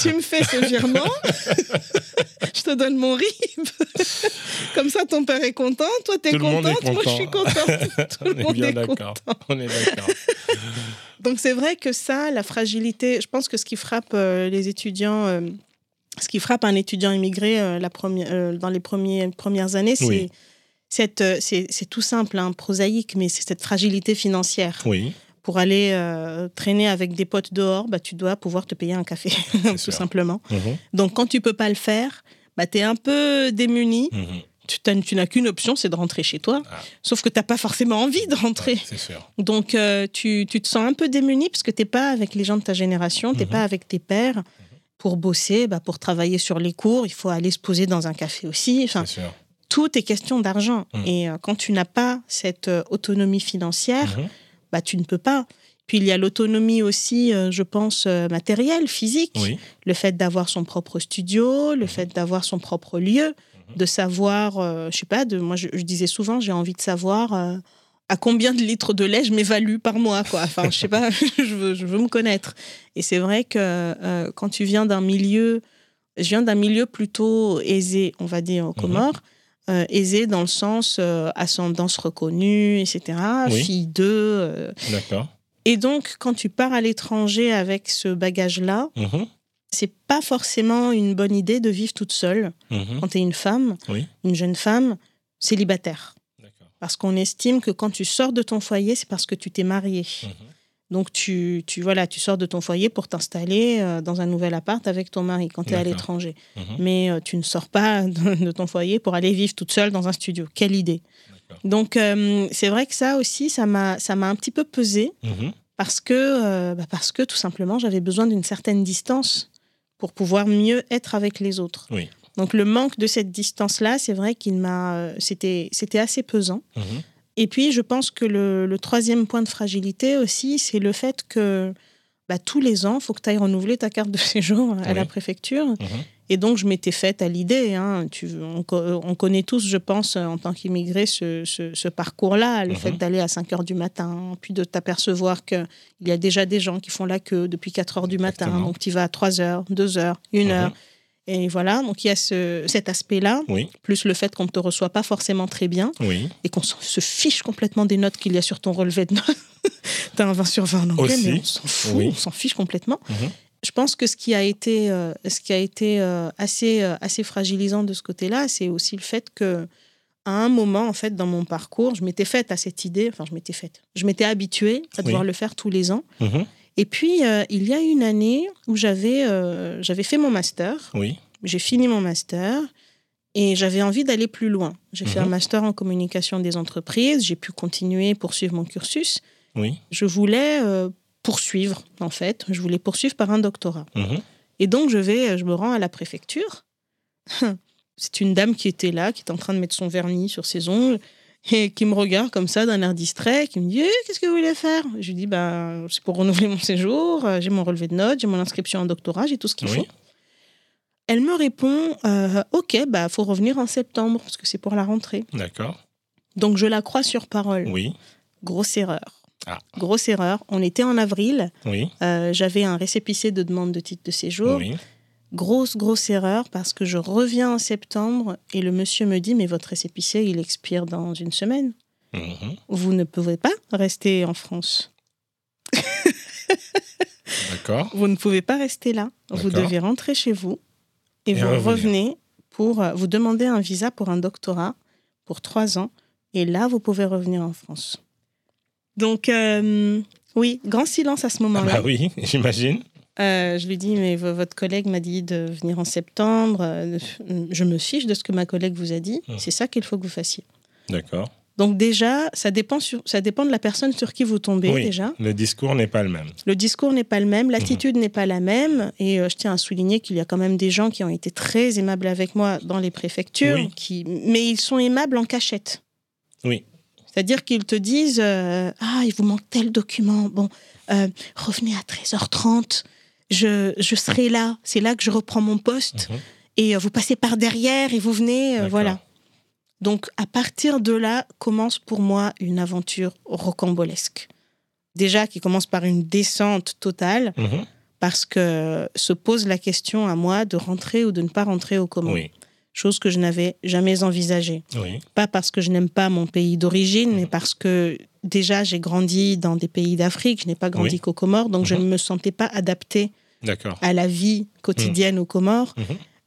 [SPEAKER 2] tu, me fais ce virement, je te donne mon RIB. Comme ça, ton père est content, toi, tu es contente, moi, je suis contente. Tout le monde est, content.
[SPEAKER 1] On est d'accord.
[SPEAKER 2] Donc, c'est vrai que ça, la fragilité, je pense que ce qui frappe euh, les étudiants. Euh, ce qui frappe un étudiant immigré euh, la première, dans les premiers, premières années, c'est c'est tout simple, hein, prosaïque, mais c'est cette fragilité financière.
[SPEAKER 1] Oui
[SPEAKER 2] pour aller euh, traîner avec des potes dehors, bah, tu dois pouvoir te payer un café, tout simplement. Mhm. Donc, quand tu peux pas le faire, bah, tu es un peu démuni. Mhm. Tu, n'as qu'une option, c'est de rentrer chez toi. Ah. Sauf que tu n'as pas forcément envie de rentrer. Donc, euh, tu, te sens un peu démuni parce que tu n'es pas avec les gens de ta génération, tu n'es mhm. pas avec tes pères. Pour bosser, bah, pour travailler sur les cours, il faut aller se poser dans un café aussi. Enfin, tout est question d'argent. Et euh, quand tu n'as pas cette autonomie financière, bah, tu ne peux pas. Puis il y a l'autonomie aussi, euh, je pense, euh, matérielle, physique. Le fait d'avoir son propre studio, le mhm. fait d'avoir son propre lieu, mhm. de savoir, euh, je sais pas, de, moi je, disais souvent, j'ai envie de savoir à combien de litres de lait je m'évalue par mois. Quoi. Enfin, je sais pas, je, veux, je veux me connaître. Et c'est vrai que quand tu viens d'un milieu, je viens d'un milieu plutôt aisé, on va dire, au mhm. Comores. Euh, aisée dans le sens euh, ascendance reconnue, etc., fille d'eux. Euh.
[SPEAKER 1] D'accord.
[SPEAKER 2] Et donc, quand tu pars à l'étranger avec ce bagage-là, mhm. c'est pas forcément une bonne idée de vivre toute seule mhm. quand tu es une femme, une jeune femme célibataire. Parce qu'on estime que quand tu sors de ton foyer, c'est parce que tu t'es mariée. Mhm. Donc, tu, tu, voilà, tu sors de ton foyer pour t'installer euh, dans un nouvel appart avec ton mari quand tu es à l'étranger. Mhm. Mais euh, tu ne sors pas de, ton foyer pour aller vivre toute seule dans un studio. Quelle idée Donc, euh, c'est vrai que ça aussi, ça m'a un petit peu pesé mhm. parce, que, bah, parce que tout simplement, j'avais besoin d'une certaine distance pour pouvoir mieux être avec les autres. Donc, le manque de cette distance-là, c'est vrai qu'il m'a. C'était assez pesant. Mhm. Et puis, je pense que le, troisième point de fragilité aussi, c'est le fait que bah, tous les ans, il faut que tu ailles renouveler ta carte de séjour à la préfecture. Mhm. Et donc, je m'étais faite à l'idée. Hein, on, connaît tous, je pense, en tant qu'immigré, ce, parcours-là, le mhm. fait d'aller à 5 heures du matin, puis de t'apercevoir qu'il y a déjà des gens qui font la queue depuis 4 heures du matin. Donc, tu vas à 3 heures, 2 heures, 1 mhm. heure. Et voilà, donc il y a ce, cet aspect-là, plus le fait qu'on ne te reçoit pas forcément très bien, et qu'on se fiche complètement des notes qu'il y a sur ton relevé de notes. tu as un 20 sur 20 en anglais, mais on s'en fout, on s'en fiche complètement. Mhm. Je pense que ce qui a été, euh, ce qui a été euh, assez, euh, assez fragilisant de ce côté-là, c'est aussi le fait que à un moment, en fait, dans mon parcours, je m'étais faite à cette idée, enfin, je m'étais faite, je m'étais habituée à devoir le faire tous les ans. Mhm. Et puis, euh, il y a une année où j'avais euh, j'avais fait mon master.
[SPEAKER 1] Oui.
[SPEAKER 2] J'ai fini mon master et j'avais envie d'aller plus loin. J'ai fait un mhm. master en communication des entreprises. J'ai pu continuer, poursuivre mon cursus.
[SPEAKER 1] Oui.
[SPEAKER 2] Je voulais euh, poursuivre, en fait. Je voulais poursuivre par un doctorat. Mhm. Et donc, je vais, je me rends à la préfecture. C'est une dame qui était là, qui est en train de mettre son vernis sur ses ongles et qui me regarde comme ça d'un air distrait, qui me dit eh, Qu'est-ce que vous voulez faire? Je lui dis bah, C'est pour renouveler mon séjour, euh, j'ai mon relevé de notes, j'ai mon inscription en doctorat, j'ai tout ce qu'il faut. Elle me répond euh, Ok, bah faut revenir en septembre, parce que c'est pour la rentrée.
[SPEAKER 1] D'accord.
[SPEAKER 2] Donc je la crois sur parole.
[SPEAKER 1] Oui.
[SPEAKER 2] Grosse erreur.
[SPEAKER 1] Ah.
[SPEAKER 2] Grosse erreur. On était en avril.
[SPEAKER 1] Oui.
[SPEAKER 2] Euh, J'avais un récépissé de demande de titre de séjour. Oui. Grosse, grosse erreur parce que je reviens en septembre et le monsieur me dit Mais votre récépissé, il expire dans une semaine. Mhm. Vous ne pouvez pas rester en France.
[SPEAKER 1] D'accord.
[SPEAKER 2] Vous ne pouvez pas rester là. Vous devez rentrer chez vous et, vous revenez pour. Euh, vous demander un visa pour un doctorat pour trois ans et là, vous pouvez revenir en France. Donc, euh, oui, grand silence à ce moment-là.
[SPEAKER 1] Ah bah oui, j'imagine.
[SPEAKER 2] Euh, je lui dis, mais votre collègue m'a dit de venir en septembre. Euh, je me fiche de ce que ma collègue vous a dit. Hum. C'est ça qu'il faut que vous fassiez.
[SPEAKER 1] D'accord.
[SPEAKER 2] Donc déjà, ça dépend, sur, ça dépend de la personne sur qui vous tombez déjà.
[SPEAKER 1] Le discours n'est pas le même.
[SPEAKER 2] Le discours n'est pas le même, l'attitude n'est pas la même. Et euh, je tiens à souligner qu'il y a quand même des gens qui ont été très aimables avec moi dans les préfectures, qui, mais ils sont aimables en cachette.
[SPEAKER 1] Oui.
[SPEAKER 2] C'est-à-dire qu'ils te disent euh, Ah, il vous manque tel document. Bon, euh, revenez à 13h30. Je, je serai là. C'est là que je reprends mon poste. Mhm. Et vous passez par derrière et vous venez. voilà. Donc à partir de là commence pour moi une aventure rocambolesque. Déjà qui commence par une descente totale, mhm. parce que se pose la question à moi de rentrer ou de ne pas rentrer au Comores. Chose que je n'avais jamais envisagée. Pas parce que je n'aime pas mon pays d'origine, mais mhm. parce que déjà j'ai grandi dans des pays d'Afrique, je n'ai pas grandi qu'aux Comores, donc je ne me sentais pas adaptée à la vie quotidienne aux Comores.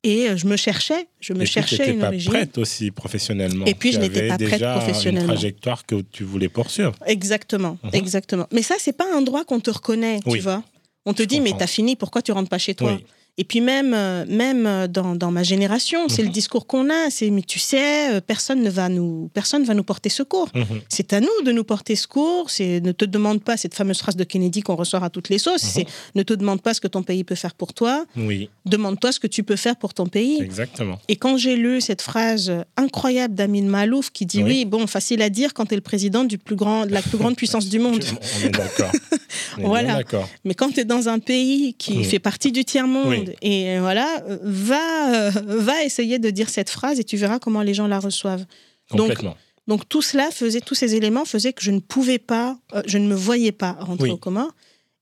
[SPEAKER 2] Et euh, je me cherchais, je me
[SPEAKER 1] et
[SPEAKER 2] cherchais
[SPEAKER 1] une pas prête aussi professionnellement.
[SPEAKER 2] Et puis je n'étais pas prête professionnellement.
[SPEAKER 1] Une trajectoire que tu voulais poursuivre.
[SPEAKER 2] Exactement, mhm. exactement. Mais ça, c'est pas un droit qu'on te reconnaît, tu vois. On te dit, mais t'as fini, pourquoi tu rentres pas chez toi? Et puis même, euh, même euh, dans, dans ma génération, c'est le mhm. discours qu'on a, c'est mais tu sais, euh, personne ne va nous, personne va nous porter secours. Mhm. C'est à nous de nous porter secours. C'est ne te demande pas cette fameuse phrase de Kennedy qu'on reçoit à toutes les sauces. Mhm. C'est ne te demande pas ce que ton pays peut faire pour toi.
[SPEAKER 1] Oui.
[SPEAKER 2] Demande-toi ce que tu peux faire pour ton pays.
[SPEAKER 1] Exactement.
[SPEAKER 2] Et quand j'ai lu cette phrase incroyable d'Amin Malouf qui dit oui. bon, facile à dire quand tu es le président du plus grand, de la plus grande puissance du monde.
[SPEAKER 1] On est d'accord.
[SPEAKER 2] voilà. Mais quand tu es dans un pays qui fait partie du tiers monde et voilà, va, va essayer de dire cette phrase et tu verras comment les gens la reçoivent. Donc, donc tout cela faisait, tous ces éléments faisaient que je ne pouvais pas, euh, je ne me voyais pas rentrer au coma.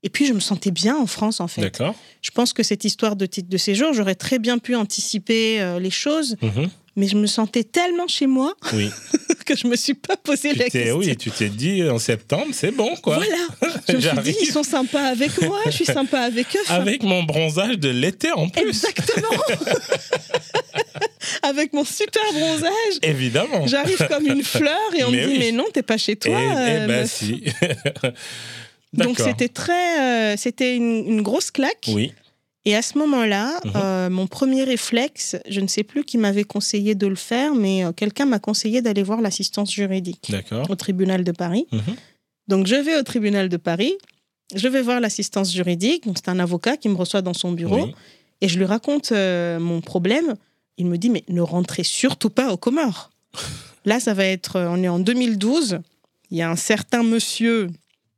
[SPEAKER 2] Et puis je me sentais bien en France en fait. Je pense que cette histoire de titre de séjour, j'aurais très bien pu anticiper euh, les choses. Mhm mais je me sentais tellement chez moi que je me suis pas posé la question.
[SPEAKER 1] Oui, tu t'es dit en septembre, c'est bon quoi.
[SPEAKER 2] Voilà. Je me suis dit, ils sont sympas avec moi, je suis sympa avec eux.
[SPEAKER 1] Avec mon bronzage de l'été en plus.
[SPEAKER 2] Exactement. avec mon super bronzage.
[SPEAKER 1] Évidemment.
[SPEAKER 2] J'arrive comme une fleur et on me dit, mais non, t'es pas chez toi.
[SPEAKER 1] Eh, eh ben si.
[SPEAKER 2] Donc c'était très, euh, c'était une, une, grosse claque.
[SPEAKER 1] Oui.
[SPEAKER 2] Et à ce moment-là, mhm. euh, mon premier réflexe, je ne sais plus qui m'avait conseillé de le faire, mais euh, quelqu'un m'a conseillé d'aller voir l'assistance juridique au tribunal de Paris. Mhm. Donc je vais au tribunal de Paris, je vais voir l'assistance juridique, c'est un avocat qui me reçoit dans son bureau, et je lui raconte euh, mon problème. Il me dit, mais ne rentrez surtout pas au Comores. Là, ça va être, on est en 2012, il y a un certain monsieur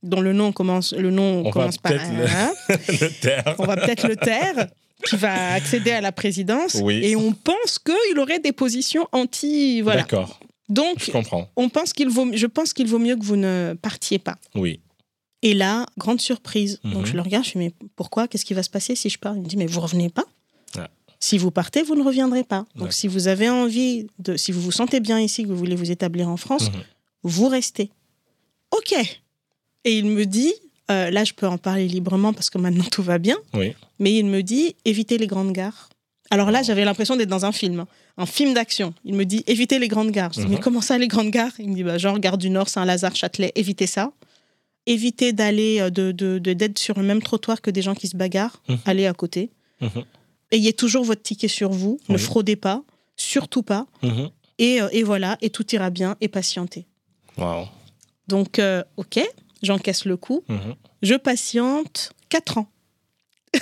[SPEAKER 2] dont le nom commence, le nom commence par
[SPEAKER 1] le, taire.
[SPEAKER 2] On va peut-être le taire qui va accéder à la présidence. Et on pense qu'il aurait des positions anti. Voilà.
[SPEAKER 1] D'accord.
[SPEAKER 2] Donc,
[SPEAKER 1] je comprends.
[SPEAKER 2] On pense qu'il vaut, je pense qu'il vaut mieux que vous ne partiez pas.
[SPEAKER 1] Oui.
[SPEAKER 2] Et là, grande surprise. Donc mhm. je le regarde, je me dis mais pourquoi? Qu'est-ce qui va se passer si je pars? Il me dit mais vous revenez pas. Ah. Si vous partez, vous ne reviendrez pas. Donc si vous avez envie de, si vous vous sentez bien ici, que vous voulez vous établir en France, mhm. vous restez. Ok. Et il me dit, euh, là je peux en parler librement parce que maintenant tout va bien,
[SPEAKER 1] oui.
[SPEAKER 2] mais il me dit, évitez les grandes gares. Alors là, j'avais l'impression d'être dans un film, hein. un film d'action. Il me dit, évitez les grandes gares. Je dis, mais mhm. comment ça, les grandes gares? Il me dit, bah, genre, Gare du Nord, Saint-Lazare, Châtelet, évitez ça. Évitez d'aller, euh, de, de, d'être sur le même trottoir que des gens qui se bagarrent. Mhm. Allez à côté. Mhm. Ayez toujours votre ticket sur vous. Ne fraudez pas. Surtout pas. Et, euh, et, voilà, et tout ira bien, et patientez.
[SPEAKER 1] Wow.
[SPEAKER 2] Donc, ok, j'encaisse le coup. Mhm. Je patiente 4 ans.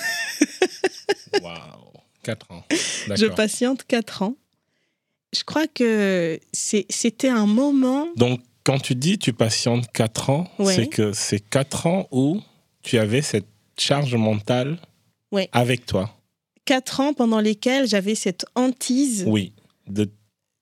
[SPEAKER 1] Waouh, 4 ans.
[SPEAKER 2] Je patiente 4 ans. Je crois que c'était un moment.
[SPEAKER 1] Donc, quand tu dis tu patientes 4 ans, c'est que c'est 4 ans où tu avais cette charge mentale avec toi.
[SPEAKER 2] 4 ans pendant lesquels j'avais cette hantise.
[SPEAKER 1] Oui, de,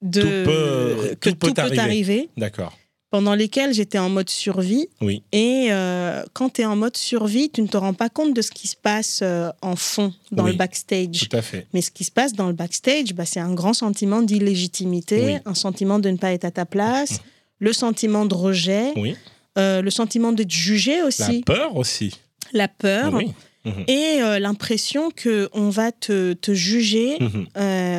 [SPEAKER 1] de tout peut,
[SPEAKER 2] que tout peut arriver.
[SPEAKER 1] D'accord
[SPEAKER 2] pendant lesquels j'étais en mode survie.
[SPEAKER 1] Oui.
[SPEAKER 2] Et euh, quand tu es en mode survie, tu ne te rends pas compte de ce qui se passe euh, en fond, dans le backstage.
[SPEAKER 1] Tout à fait.
[SPEAKER 2] Mais ce qui se passe dans le backstage, bah, c'est un grand sentiment d'illégitimité, un sentiment de ne pas être à ta place, le sentiment de rejet, euh, le sentiment d'être jugé aussi.
[SPEAKER 1] La peur aussi.
[SPEAKER 2] La peur. Oui. Mhm. Et euh, l'impression qu'on va te, te juger, mhm.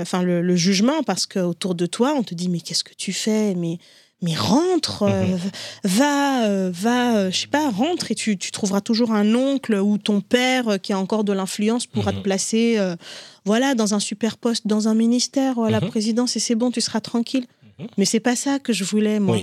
[SPEAKER 2] enfin le, le, jugement, parce qu'autour de toi, on te dit mais qu'est-ce que tu fais? Mais mais rentre, euh, mhm. va, euh, va, euh, je sais pas, rentre et tu, tu, trouveras toujours un oncle ou ton père qui a encore de l'influence pourra te mhm. placer, voilà, dans un super poste, dans un ministère, à la mhm. présidence et c'est bon, tu seras tranquille. Mais c'est pas ça que je voulais moi.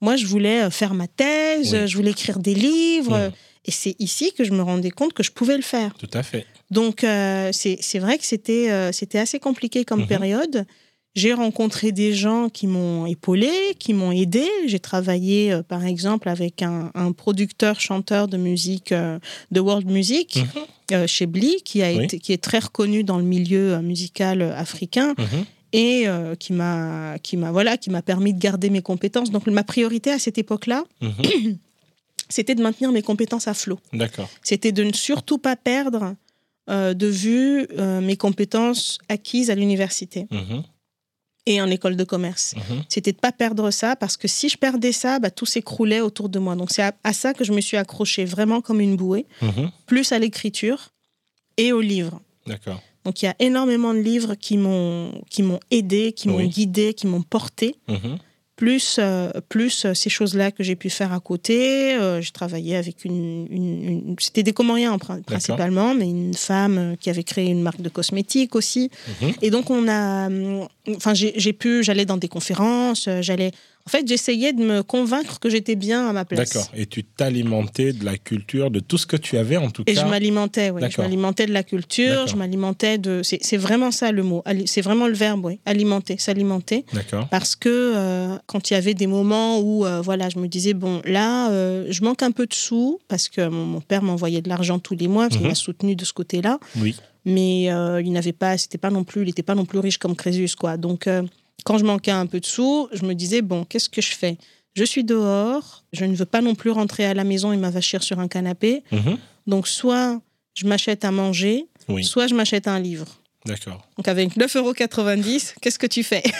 [SPEAKER 2] Moi, je voulais faire ma thèse, je voulais écrire des livres. Et c'est ici que je me rendais compte que je pouvais le faire.
[SPEAKER 1] Tout à fait.
[SPEAKER 2] Donc, euh, c'est vrai que c'était euh, c'était assez compliqué comme période. J'ai rencontré des gens qui m'ont épaulé, qui m'ont aidé. J'ai travaillé, euh, par exemple, avec un, producteur, chanteur de musique, de world music, mhm. chez Bli, qui, a été, qui est très reconnu dans le milieu musical africain. Mhm. Et qui m'a, qui m'a, voilà, qui m'a permis de garder mes compétences. Donc ma priorité à cette époque-là, c'était de maintenir mes compétences à flot.
[SPEAKER 1] D'accord.
[SPEAKER 2] C'était de ne surtout pas perdre euh, de vue euh, mes compétences acquises à l'université mhm. Et en école de commerce. Mhm. C'était de pas perdre ça parce que si je perdais ça, bah, tout s'écroulait autour de moi. Donc c'est à, ça que je me suis accrochée vraiment comme une bouée, mhm. plus à l'écriture et aux livres.
[SPEAKER 1] D'accord.
[SPEAKER 2] Donc il y a énormément de livres qui m'ont qui m'ont aidé, qui m'ont guidé, qui m'ont porté plus, euh, plus euh, ces choses-là que j'ai pu faire à côté. Euh, j'ai travaillé avec une. C'était des Comoriens principalement, mais une femme qui avait créé une marque de cosmétiques aussi. Mhm. Et donc, on a. Enfin, j'ai pu. J'allais dans des conférences, j'allais en fait, j'essayais de me convaincre que j'étais bien à ma place.
[SPEAKER 1] D'accord. Et tu t'alimentais de la culture, de tout ce que tu avais en tout cas.
[SPEAKER 2] Et je m'alimentais, oui. Je m'alimentais de la culture, je m'alimentais de. C'est vraiment ça le mot. C'est vraiment le verbe, oui. Alimenter, s'alimenter.
[SPEAKER 1] D'accord.
[SPEAKER 2] Parce que euh, quand il y avait des moments où, euh, voilà, je me disais, bon, là, euh, je manque un peu de sous parce que mon, père m'envoyait de l'argent tous les mois, parce qu'il mhm. m'a soutenu de ce côté-là.
[SPEAKER 1] Oui.
[SPEAKER 2] Mais il n'avait pas, c'était pas non plus, il n'était pas non plus riche comme Crésus, quoi. Donc quand je manquais un peu de sous, je me disais, bon, qu'est-ce que je fais? Je suis dehors, je ne veux pas non plus rentrer à la maison et m'avachir sur un canapé. Mhm. Donc, soit je m'achète à manger, soit je m'achète un livre.
[SPEAKER 1] D'accord.
[SPEAKER 2] Donc, avec 9,90 euros, qu'est-ce que tu fais?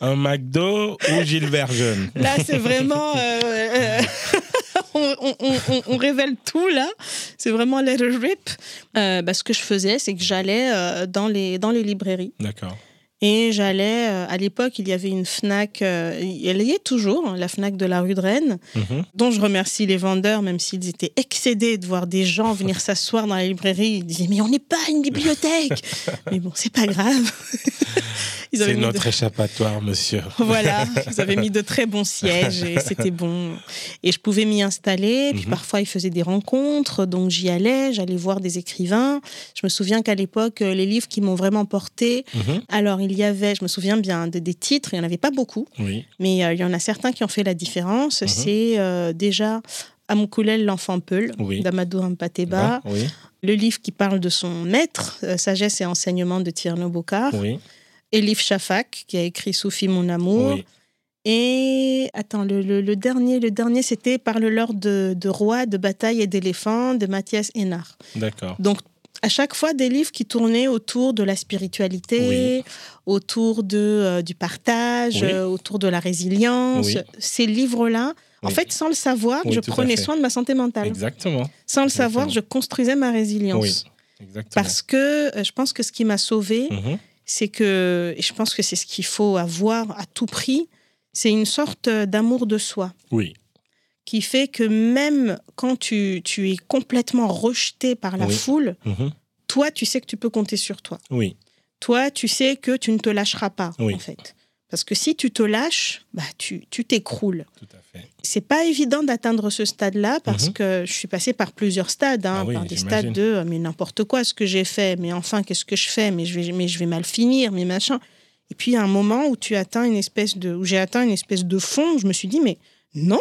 [SPEAKER 1] Un McDo ou Gilbert Jeune
[SPEAKER 2] Là, c'est vraiment. Euh, euh, on, révèle tout là. C'est vraiment let rip. Euh, bah, ce que je faisais, c'est que j'allais dans, les, dans les librairies.
[SPEAKER 1] D'accord.
[SPEAKER 2] Et j'allais, euh, à l'époque, il y avait une FNAC, euh, elle y est toujours, hein, la FNAC de la rue de Rennes, mhm. dont je remercie les vendeurs, même s'ils étaient excédés de voir des gens venir s'asseoir dans la librairie. Ils disaient, mais on n'est pas une bibliothèque Mais bon, c'est pas grave.
[SPEAKER 1] C'est notre échappatoire, monsieur.
[SPEAKER 2] Voilà, ils avaient mis de très bons sièges et c'était bon. Et je pouvais m'y installer. Puis mhm. parfois, ils faisaient des rencontres, donc j'y allais, j'allais voir des écrivains. Je me souviens qu'à l'époque, euh, les livres qui m'ont vraiment porté, mhm. alors il y avait, je me souviens bien, de, des titres, il n'y en avait pas beaucoup, mais euh, il y en a certains qui ont fait la différence. Mhm. C'est euh, déjà Amoukoulel, l'enfant Peul, d'Amadou Ampateba. Le livre qui parle de son maître, Sagesse et enseignement de Tierno Bokar. Elif Shafak, qui a écrit Soufi, mon amour. Et attends, le, dernier, le dernier, c'était Parle-leur de, de roi, de bataille et d'éléphants de Mathias Hénard.
[SPEAKER 1] D'accord.
[SPEAKER 2] Donc, à chaque fois, des livres qui tournaient autour de la spiritualité, autour de, euh, du partage, euh, autour de la résilience. Ces livres-là, en fait, sans le savoir, je prenais soin de ma santé mentale.
[SPEAKER 1] Exactement.
[SPEAKER 2] Sans le savoir, je construisais ma résilience. Exactement. Parce que euh, je pense que ce qui m'a sauvée, mhm c'est que, et je pense que c'est ce qu'il faut avoir à tout prix, c'est une sorte d'amour de soi.
[SPEAKER 1] Oui.
[SPEAKER 2] Qui fait que même quand tu, tu es complètement rejeté par la foule, mhm. toi, tu sais que tu peux compter sur toi.
[SPEAKER 1] Oui.
[SPEAKER 2] Toi, tu sais que tu ne te lâcheras pas, en fait. Parce que si tu te lâches, bah, tu t'écroules. Tout à fait. C'est pas évident d'atteindre ce stade-là parce mhm. que je suis passée par plusieurs stades, hein, ah par des stades de euh, mais n'importe quoi ce que j'ai fait, mais enfin qu'est-ce que je fais, mais je vais, mais je vais mal finir, mais machin. Et puis il y a un moment où tu atteins une espèce de, où j'ai atteint une espèce de fond, je me suis dit mais non.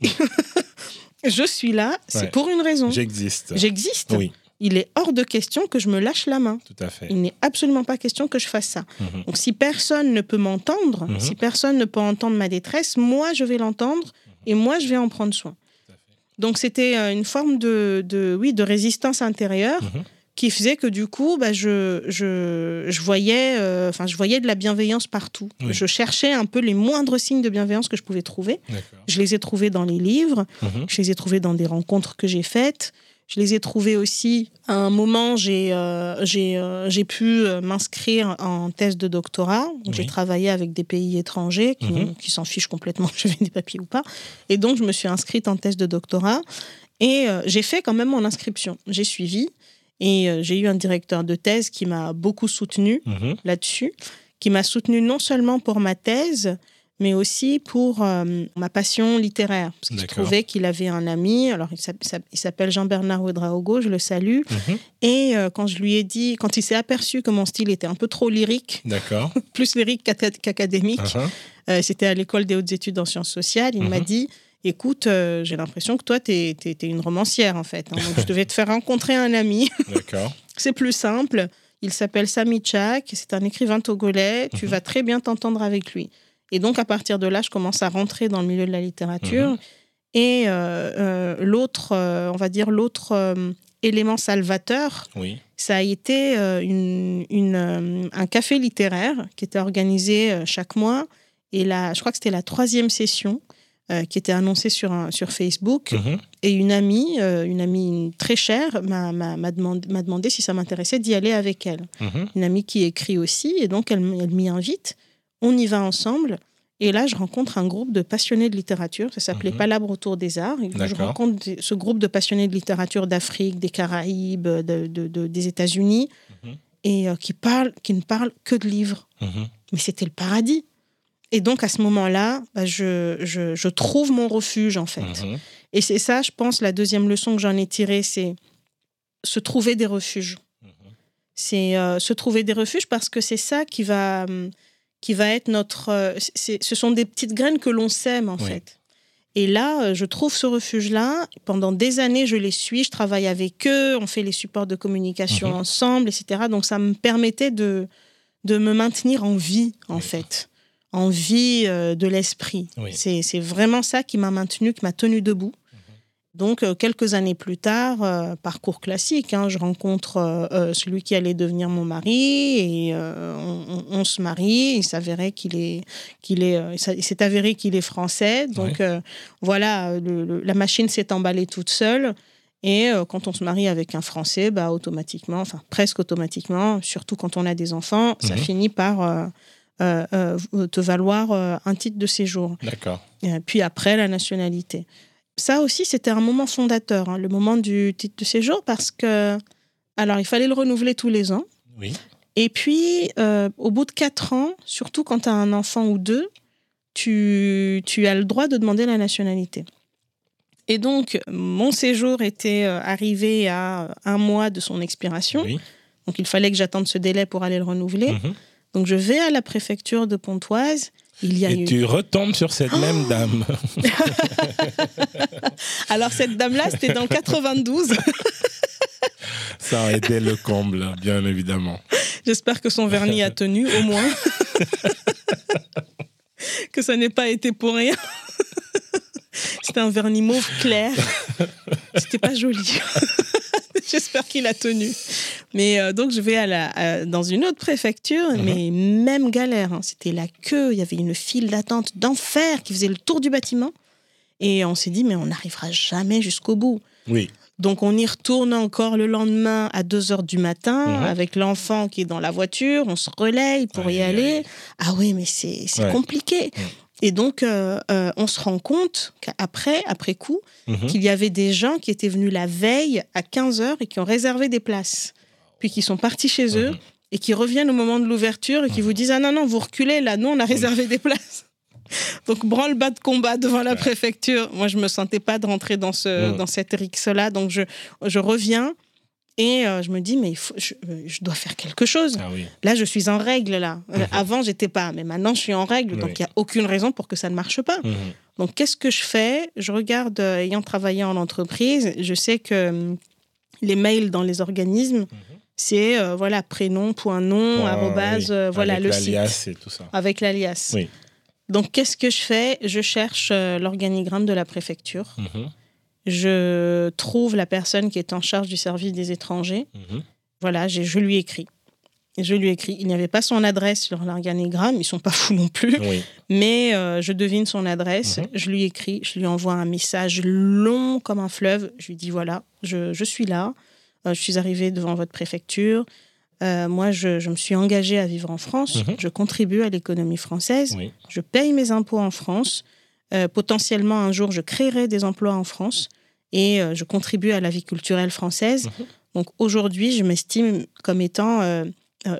[SPEAKER 2] je suis là, c'est pour une raison.
[SPEAKER 1] J'existe.
[SPEAKER 2] J'existe. Oui il est hors de question que je me lâche la main.
[SPEAKER 1] Tout à fait.
[SPEAKER 2] Il n'est absolument pas question que je fasse ça. Mhm. Donc si personne ne peut m'entendre, mhm. si personne ne peut entendre ma détresse, moi je vais l'entendre et moi je vais en prendre soin. Donc c'était euh, une forme de, oui, de résistance intérieure mhm. Qui faisait que du coup, bah, je, je, voyais, euh, je voyais de la bienveillance partout. Je cherchais un peu les moindres signes de bienveillance que je pouvais trouver. Je les ai trouvés dans les livres, je les ai trouvés dans des rencontres que j'ai faites. Je les ai trouvés aussi. À un moment, j'ai euh, euh, j'ai pu euh, m'inscrire en thèse de doctorat. J'ai travaillé avec des pays étrangers mhm. qui, s'en fichent complètement que j'avais des papiers ou pas. Et donc, je me suis inscrite en thèse de doctorat. Et j'ai fait quand même mon inscription. J'ai suivi. Et j'ai eu un directeur de thèse qui m'a beaucoup soutenu mhm. là-dessus, qui m'a soutenu non seulement pour ma thèse, mais aussi pour euh, ma passion littéraire. Parce que je trouvais qu'il avait un ami, alors il s'appelle Jean-Bernard Ouedraogo, je le salue. Mhm. Et euh, quand je lui ai dit, quand il s'est aperçu que mon style était un peu trop lyrique, plus lyrique qu'académique, uh-huh. euh, c'était à l'école des hautes études en sciences sociales, il m'a mhm. dit écoute, j'ai l'impression que toi, tu es, une romancière, en fait. Hein. donc, je devais te faire rencontrer un ami. C'est plus simple. Il s'appelle Sami Chak, c'est un écrivain togolais. Tu mhm. vas très bien t'entendre avec lui. Et donc, à partir de là, je commence à rentrer dans le milieu de la littérature. Mhm. Et euh, euh, l'autre, euh, on va dire, l'autre élément salvateur, oui. ça a été une, un café littéraire qui était organisé chaque mois. Et là, je crois que c'était la troisième session. Qui était annoncée sur, sur Facebook. Mhm. Et une amie, une amie très chère, m'a demandé, demandé, si ça m'intéressait d'y aller avec elle. Mhm. Une amie qui écrit aussi, et donc elle, elle m'y invite on y va ensemble. Et là, je rencontre un groupe de passionnés de littérature. Ça s'appelait mhm. Palabre autour des arts. je rencontre ce groupe de passionnés de littérature d'Afrique, des Caraïbes, des États-Unis, et euh, qui, parlent, qui ne parlent que de livres. Mais c'était le paradis. Et donc, à ce moment-là, bah, je, trouve mon refuge, en fait. Et c'est ça, je pense, la deuxième leçon que j'en ai tirée, c'est se trouver des refuges. C'est euh, se trouver des refuges parce que c'est ça qui va qui va être notre... Euh, ce sont des petites graines que l'on sème, en fait. Et là, euh, je trouve ce refuge-là. Pendant des années, je les suis, je travaille avec eux, on fait les supports de communication mhm. ensemble, etc. Donc, ça me permettait de, de me maintenir en vie, en fait. En vie euh, de l'esprit. C'est vraiment ça qui m'a maintenu, qui m'a tenu debout. Donc, euh, quelques années plus tard, euh, parcours classique, hein, je rencontre euh, celui qui allait devenir mon mari et on, se marie. Il s'avérait qu'il est, qu'il est, il s'est avéré qu'il est français. Donc, voilà, la machine s'est emballée toute seule. Et quand on se marie avec un Français, bah, automatiquement, enfin presque automatiquement, surtout quand on a des enfants, ça mhm. finit par te valoir un titre de séjour.
[SPEAKER 1] D'accord.
[SPEAKER 2] Puis après, la nationalité ça aussi, c'était un moment fondateur, hein, le moment du titre de séjour, parce que, alors, il fallait le renouveler tous les ans.
[SPEAKER 1] Oui.
[SPEAKER 2] Et puis, euh, au bout de quatre ans, surtout quand tu as un enfant ou deux, tu, tu, as le droit de demander la nationalité. Et donc, mon séjour était euh, arrivé à un mois de son expiration. Oui. Donc, il fallait que j'attende ce délai pour aller le renouveler. Mhm. Donc, je vais à la préfecture de Pontoise
[SPEAKER 1] et tu retombes sur cette même oh dame.
[SPEAKER 2] Alors cette dame-là, c'était dans 92.
[SPEAKER 1] Ça a été le comble, bien évidemment.
[SPEAKER 2] J'espère que son vernis a tenu, au moins. que ça n'ait pas été pour rien. C'était un vernis mauve clair. C'était pas joli. J'espère qu'il a tenu. Mais euh, donc, je vais à la, dans une autre préfecture, mhm. mais même galère. Hein. C'était la queue. Il y avait une file d'attente d'enfer qui faisait le tour du bâtiment. Et on s'est dit, mais on n'arrivera jamais jusqu'au bout.
[SPEAKER 1] Oui.
[SPEAKER 2] Donc, on y retourne encore le lendemain à 2 heures du matin mhm. avec l'enfant qui est dans la voiture. On se relaye pour y aller. Ah oui, mais c'est compliqué. Et donc, euh, euh, on se rend compte qu'après, après coup, mhm. qu'il y avait des gens qui étaient venus la veille à 15 heures et qui ont réservé des places puis qui sont partis chez eux mhm. et qui reviennent au moment de l'ouverture et qui vous disent Ah non, non, vous reculez, là, nous, on a réservé des places. Donc, branle-bas de combat devant la préfecture. Moi, je me sentais pas de rentrer dans, ce, dans cette rixe-là. Donc, je, je reviens et euh, je me dis, mais il faut, je, dois faire quelque chose.
[SPEAKER 1] Ah
[SPEAKER 2] là, je suis en règle, là. Euh, mhm. Avant, j'étais pas, mais maintenant, je suis en règle. Donc, il n'y a aucune raison pour que ça ne marche pas. Mhm. Donc, qu'est-ce que je fais? Je regarde, euh, ayant travaillé en entreprise, je sais que hum, les mails dans les organismes, c'est euh, voilà prénom point nom arrobase euh, voilà le site
[SPEAKER 1] et tout ça.
[SPEAKER 2] avec l'alias.
[SPEAKER 1] Oui.
[SPEAKER 2] Donc qu'est-ce que je fais? Je cherche euh, l'organigramme de la préfecture. Mhm. Je trouve la personne qui est en charge du service des étrangers. Mhm. Voilà, je lui écris. Je lui écris. Il n'y avait pas son adresse sur l'organigramme, ils sont pas fous non plus. Mais je devine son adresse. Mhm. Je lui écris, je lui envoie un message long comme un fleuve. Je lui dis voilà, je, je suis là. Euh, je suis arrivée devant votre préfecture. Euh, moi, je, me suis engagée à vivre en France. Mhm. Je contribue à l'économie française. Je paye mes impôts en France. Euh, potentiellement, un jour, je créerai des emplois en France et je contribue à la vie culturelle française. Mhm. Donc aujourd'hui, je m'estime comme étant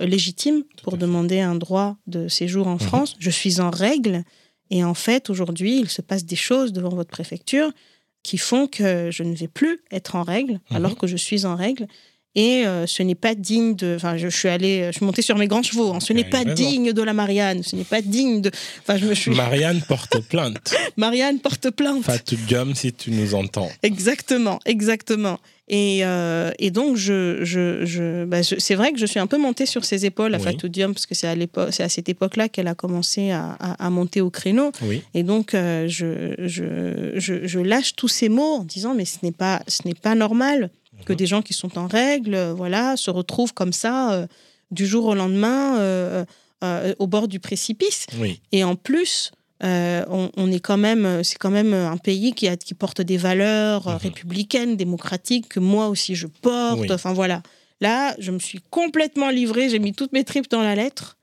[SPEAKER 2] légitime pour demander un droit de séjour en mhm. France. Je suis en règle Et en fait, aujourd'hui, il se passe des choses devant votre préfecture qui font que je ne vais plus être en règle, mhm. alors que je suis en règle. Et euh, ce n'est pas digne de. Enfin, je, suis allée, je suis montée sur mes grands chevaux. Hein. ce n'est pas digne de la Marianne. Ce n'est pas digne de. Enfin, je me suis.
[SPEAKER 1] Marianne porte plainte.
[SPEAKER 2] Marianne porte plainte.
[SPEAKER 1] Fatou Diom, si tu nous entends.
[SPEAKER 2] Exactement, exactement. Et, euh, et donc, je, je, bah, je c'est vrai que je suis un peu montée sur ses épaules à Fatou Diom, parce que c'est à, l'époque, c'est à cette époque-là qu'elle a commencé à, à, monter au créneau. Et donc, euh, je, je, je, lâche tous ces mots en disant, mais ce n'est pas, ce n'est pas normal que mhm. des gens qui sont en règle, euh, voilà, se retrouvent comme ça euh, du jour au lendemain euh, au bord du précipice. Et en plus, on, est quand même, c'est quand même un pays qui, a, qui porte des valeurs mhm. républicaines, démocratiques que moi aussi je porte. Enfin voilà. Là, je me suis complètement livrée, j'ai mis toutes mes tripes dans la lettre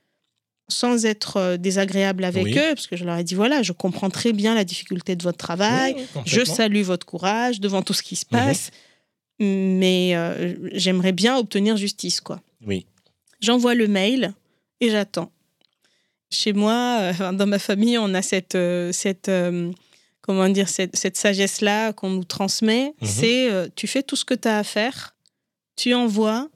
[SPEAKER 2] sans être désagréable avec eux, parce que je leur ai dit, voilà, je comprends très bien la difficulté de votre travail, je salue votre courage devant tout ce qui se passe, mais euh, j'aimerais bien obtenir justice, quoi.
[SPEAKER 1] Oui.
[SPEAKER 2] J'envoie le mail et j'attends. Chez moi, euh, dans ma famille, on a cette, euh, cette comment dire, cette, cette sagesse-là qu'on nous transmet. Mhm. C'est tu fais tout ce que tu as à faire, tu envoies,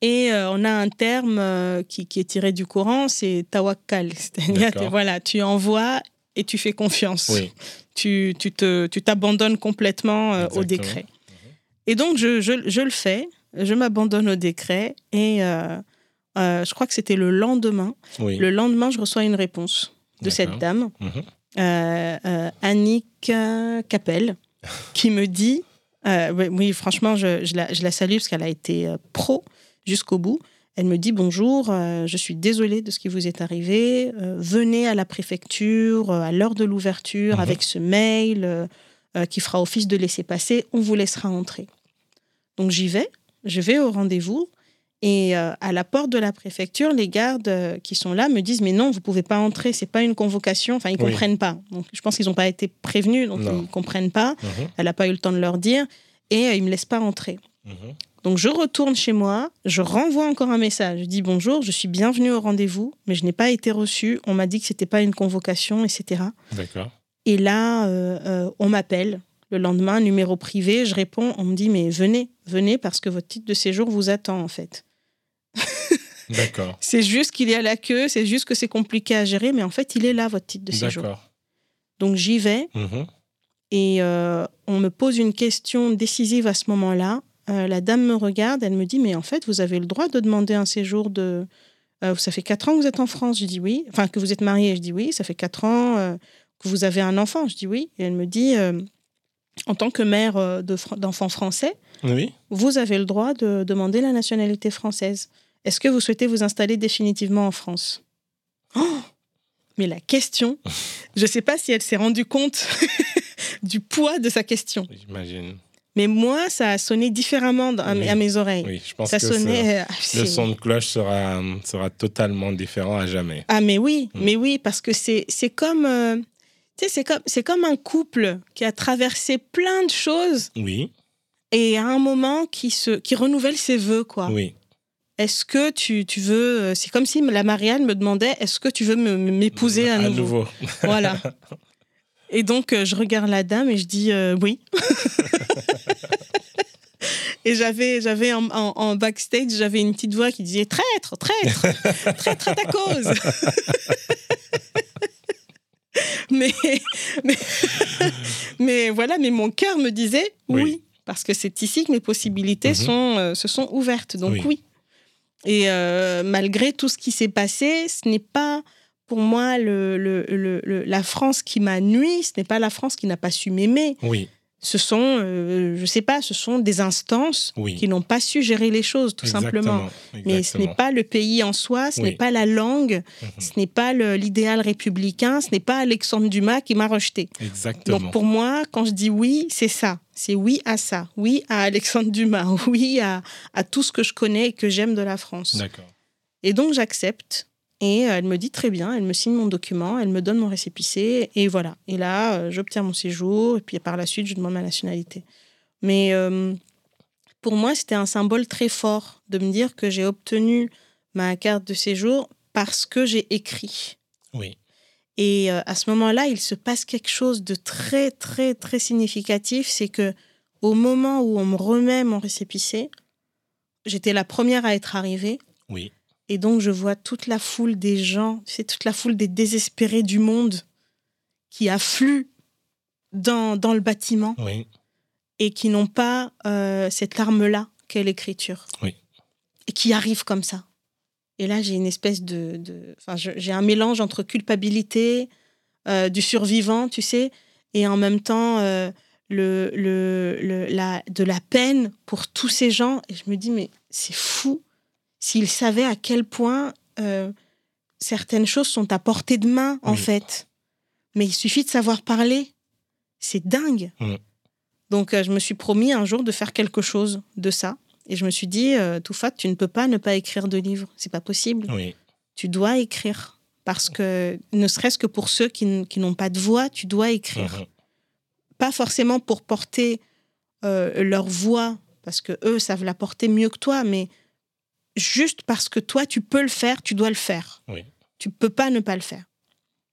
[SPEAKER 2] et on a un terme qui, qui, est tiré du Coran, c'est tawakkal. C'est-à-dire, voilà, tu envoies et tu fais confiance. Oui. Tu, tu, te, tu t'abandonnes complètement au décret. Et donc, je, je, le fais, je m'abandonne au décret et euh, euh, je crois que c'était le lendemain. Le lendemain, je reçois une réponse de cette dame, mhm. euh, Annick Capel, qui me dit, oui, franchement, je, je, la, je, la, salue parce qu'elle a été pro jusqu'au bout. Elle me dit bonjour, je suis désolée de ce qui vous est arrivé. venez à la préfecture à l'heure de l'ouverture mhm. avec ce mail qui fera office de laisser passer. On vous laissera entrer. Donc j'y vais, je vais au rendez-vous. Et euh, à la porte de la préfecture, les gardes euh, qui sont là me disent mais non, vous pouvez pas entrer, c'est pas une convocation. Enfin, ils comprennent pas. Donc, je pense qu'ils n'ont pas été prévenus, donc ils comprennent pas. Mhm. Elle n'a pas eu le temps de leur dire et ils euh, ils me laissent pas entrer. Mhm. Donc je retourne chez moi, je renvoie encore un message. Je dis bonjour, je suis bienvenue au rendez-vous, mais je n'ai pas été reçue. On m'a dit que c'était pas une convocation, etc.
[SPEAKER 1] D'accord.
[SPEAKER 2] Et là, on m'appelle le lendemain, numéro privé, je réponds, on me dit, mais venez, venez parce que votre titre de séjour vous attend en fait.
[SPEAKER 1] D'accord.
[SPEAKER 2] c'est juste qu'il est à la queue, c'est juste que c'est compliqué à gérer, mais en fait, il est là, votre titre de séjour. Donc j'y vais mhm. et euh, on me pose une question décisive à ce moment-là. Euh, la dame me regarde, elle me dit, mais en fait, vous avez le droit de demander un séjour de... Euh, ça fait quatre ans que vous êtes en France, je dis oui. Enfin, que vous êtes marié, je dis oui. Ça fait quatre ans que vous avez un enfant, je dis oui. Et elle me dit, en tant que mère euh, d'enfants français, vous avez le droit de demander la nationalité française. Est-ce que vous souhaitez vous installer définitivement en France? Oh Mais la question, je ne sais pas si elle s'est rendue compte du poids de sa question.
[SPEAKER 1] J'imagine.
[SPEAKER 2] Mais moi, ça a sonné différemment à, mes oreilles.
[SPEAKER 1] Oui, je pense que sonnait, euh, le son de cloche sera, sera totalement différent à jamais.
[SPEAKER 2] Ah, mais oui, mm. mais oui, parce que c'est comme. Euh, c'est comme, c'est comme un couple qui a traversé plein de choses.
[SPEAKER 1] Oui.
[SPEAKER 2] Et à un moment qui, se, qui renouvelle ses voeux, quoi.
[SPEAKER 1] Oui.
[SPEAKER 2] Est-ce que tu, tu veux. Euh, c'est comme si la Marianne me demandait est-ce que tu veux m'épouser à, nouveau, Voilà. Et donc, euh, je regarde la dame et je dis euh, oui. et j'avais, j'avais en, en, backstage, j'avais une petite voix qui disait traître, traître, traître à ta cause. Mais, mais, voilà, mais mon cœur me disait oui, parce que c'est ici que mes possibilités mhm. sont, euh, se sont ouvertes. Donc oui. Et euh, malgré tout ce qui s'est passé, ce n'est pas pour moi le, le, la France qui m'a nuit, ce n'est pas la France qui n'a pas su m'aimer.
[SPEAKER 1] Oui
[SPEAKER 2] ce sont, euh, je sais pas, ce sont des instances qui n'ont pas su gérer les choses, tout simplement. Mais ce n'est pas le pays en soi, ce n'est pas la langue, mhm. ce n'est pas l'idéal républicain, ce n'est pas Alexandre Dumas qui m'a rejeté.
[SPEAKER 1] Exactement.
[SPEAKER 2] Donc pour moi, quand je dis oui, c'est ça. C'est oui à ça. Oui à Alexandre Dumas. Oui à, à tout ce que je connais et que j'aime de la France.
[SPEAKER 1] D'accord.
[SPEAKER 2] Et donc j'accepte. Et euh, elle me dit très bien, elle me signe mon document, elle me donne mon récépissé, et voilà. Et là, euh, j'obtiens mon séjour, et puis par la suite, je demande ma nationalité. Mais euh, pour moi, c'était un symbole très fort de me dire que j'ai obtenu ma carte de séjour parce que j'ai écrit.
[SPEAKER 1] Oui.
[SPEAKER 2] Et euh, à ce moment-là, il se passe quelque chose de très, très, très significatif. C'est que au moment où on me remet mon récépissé, j'étais la première à être arrivée.
[SPEAKER 1] Oui.
[SPEAKER 2] Et donc, je vois toute la foule des gens, c'est toute la foule des désespérés du monde qui affluent dans, dans le bâtiment
[SPEAKER 1] Oui.
[SPEAKER 2] et qui n'ont pas euh, cette larme-là qu'est l'écriture.
[SPEAKER 1] Oui.
[SPEAKER 2] Et qui arrivent comme ça. Et là, j'ai une espèce de. j'ai un mélange entre culpabilité, euh, du survivant, tu sais, et en même temps euh, le, le, le- la, de la peine pour tous ces gens. Et je me dis, mais c'est fou. S'ils savaient à quel point euh, certaines choses sont à portée de main, en
[SPEAKER 1] Oui.
[SPEAKER 2] fait. Mais il suffit de savoir parler. C'est dingue.
[SPEAKER 1] Mm.
[SPEAKER 2] Donc, euh, je me suis promis un jour de faire quelque chose de ça. Et je me suis dit, euh, Toufat, tu ne peux pas ne pas écrire de livres. C'est pas possible.
[SPEAKER 1] Oui.
[SPEAKER 2] Tu dois écrire. Parce que, ne serait-ce que pour ceux qui, n'ont pas de voix, tu dois écrire.
[SPEAKER 1] Mhm.
[SPEAKER 2] Pas forcément pour porter euh, leur voix, parce que eux savent la porter mieux que toi, mais juste parce que toi, tu peux le faire, tu dois le faire.
[SPEAKER 1] Oui.
[SPEAKER 2] Tu peux pas ne pas le faire.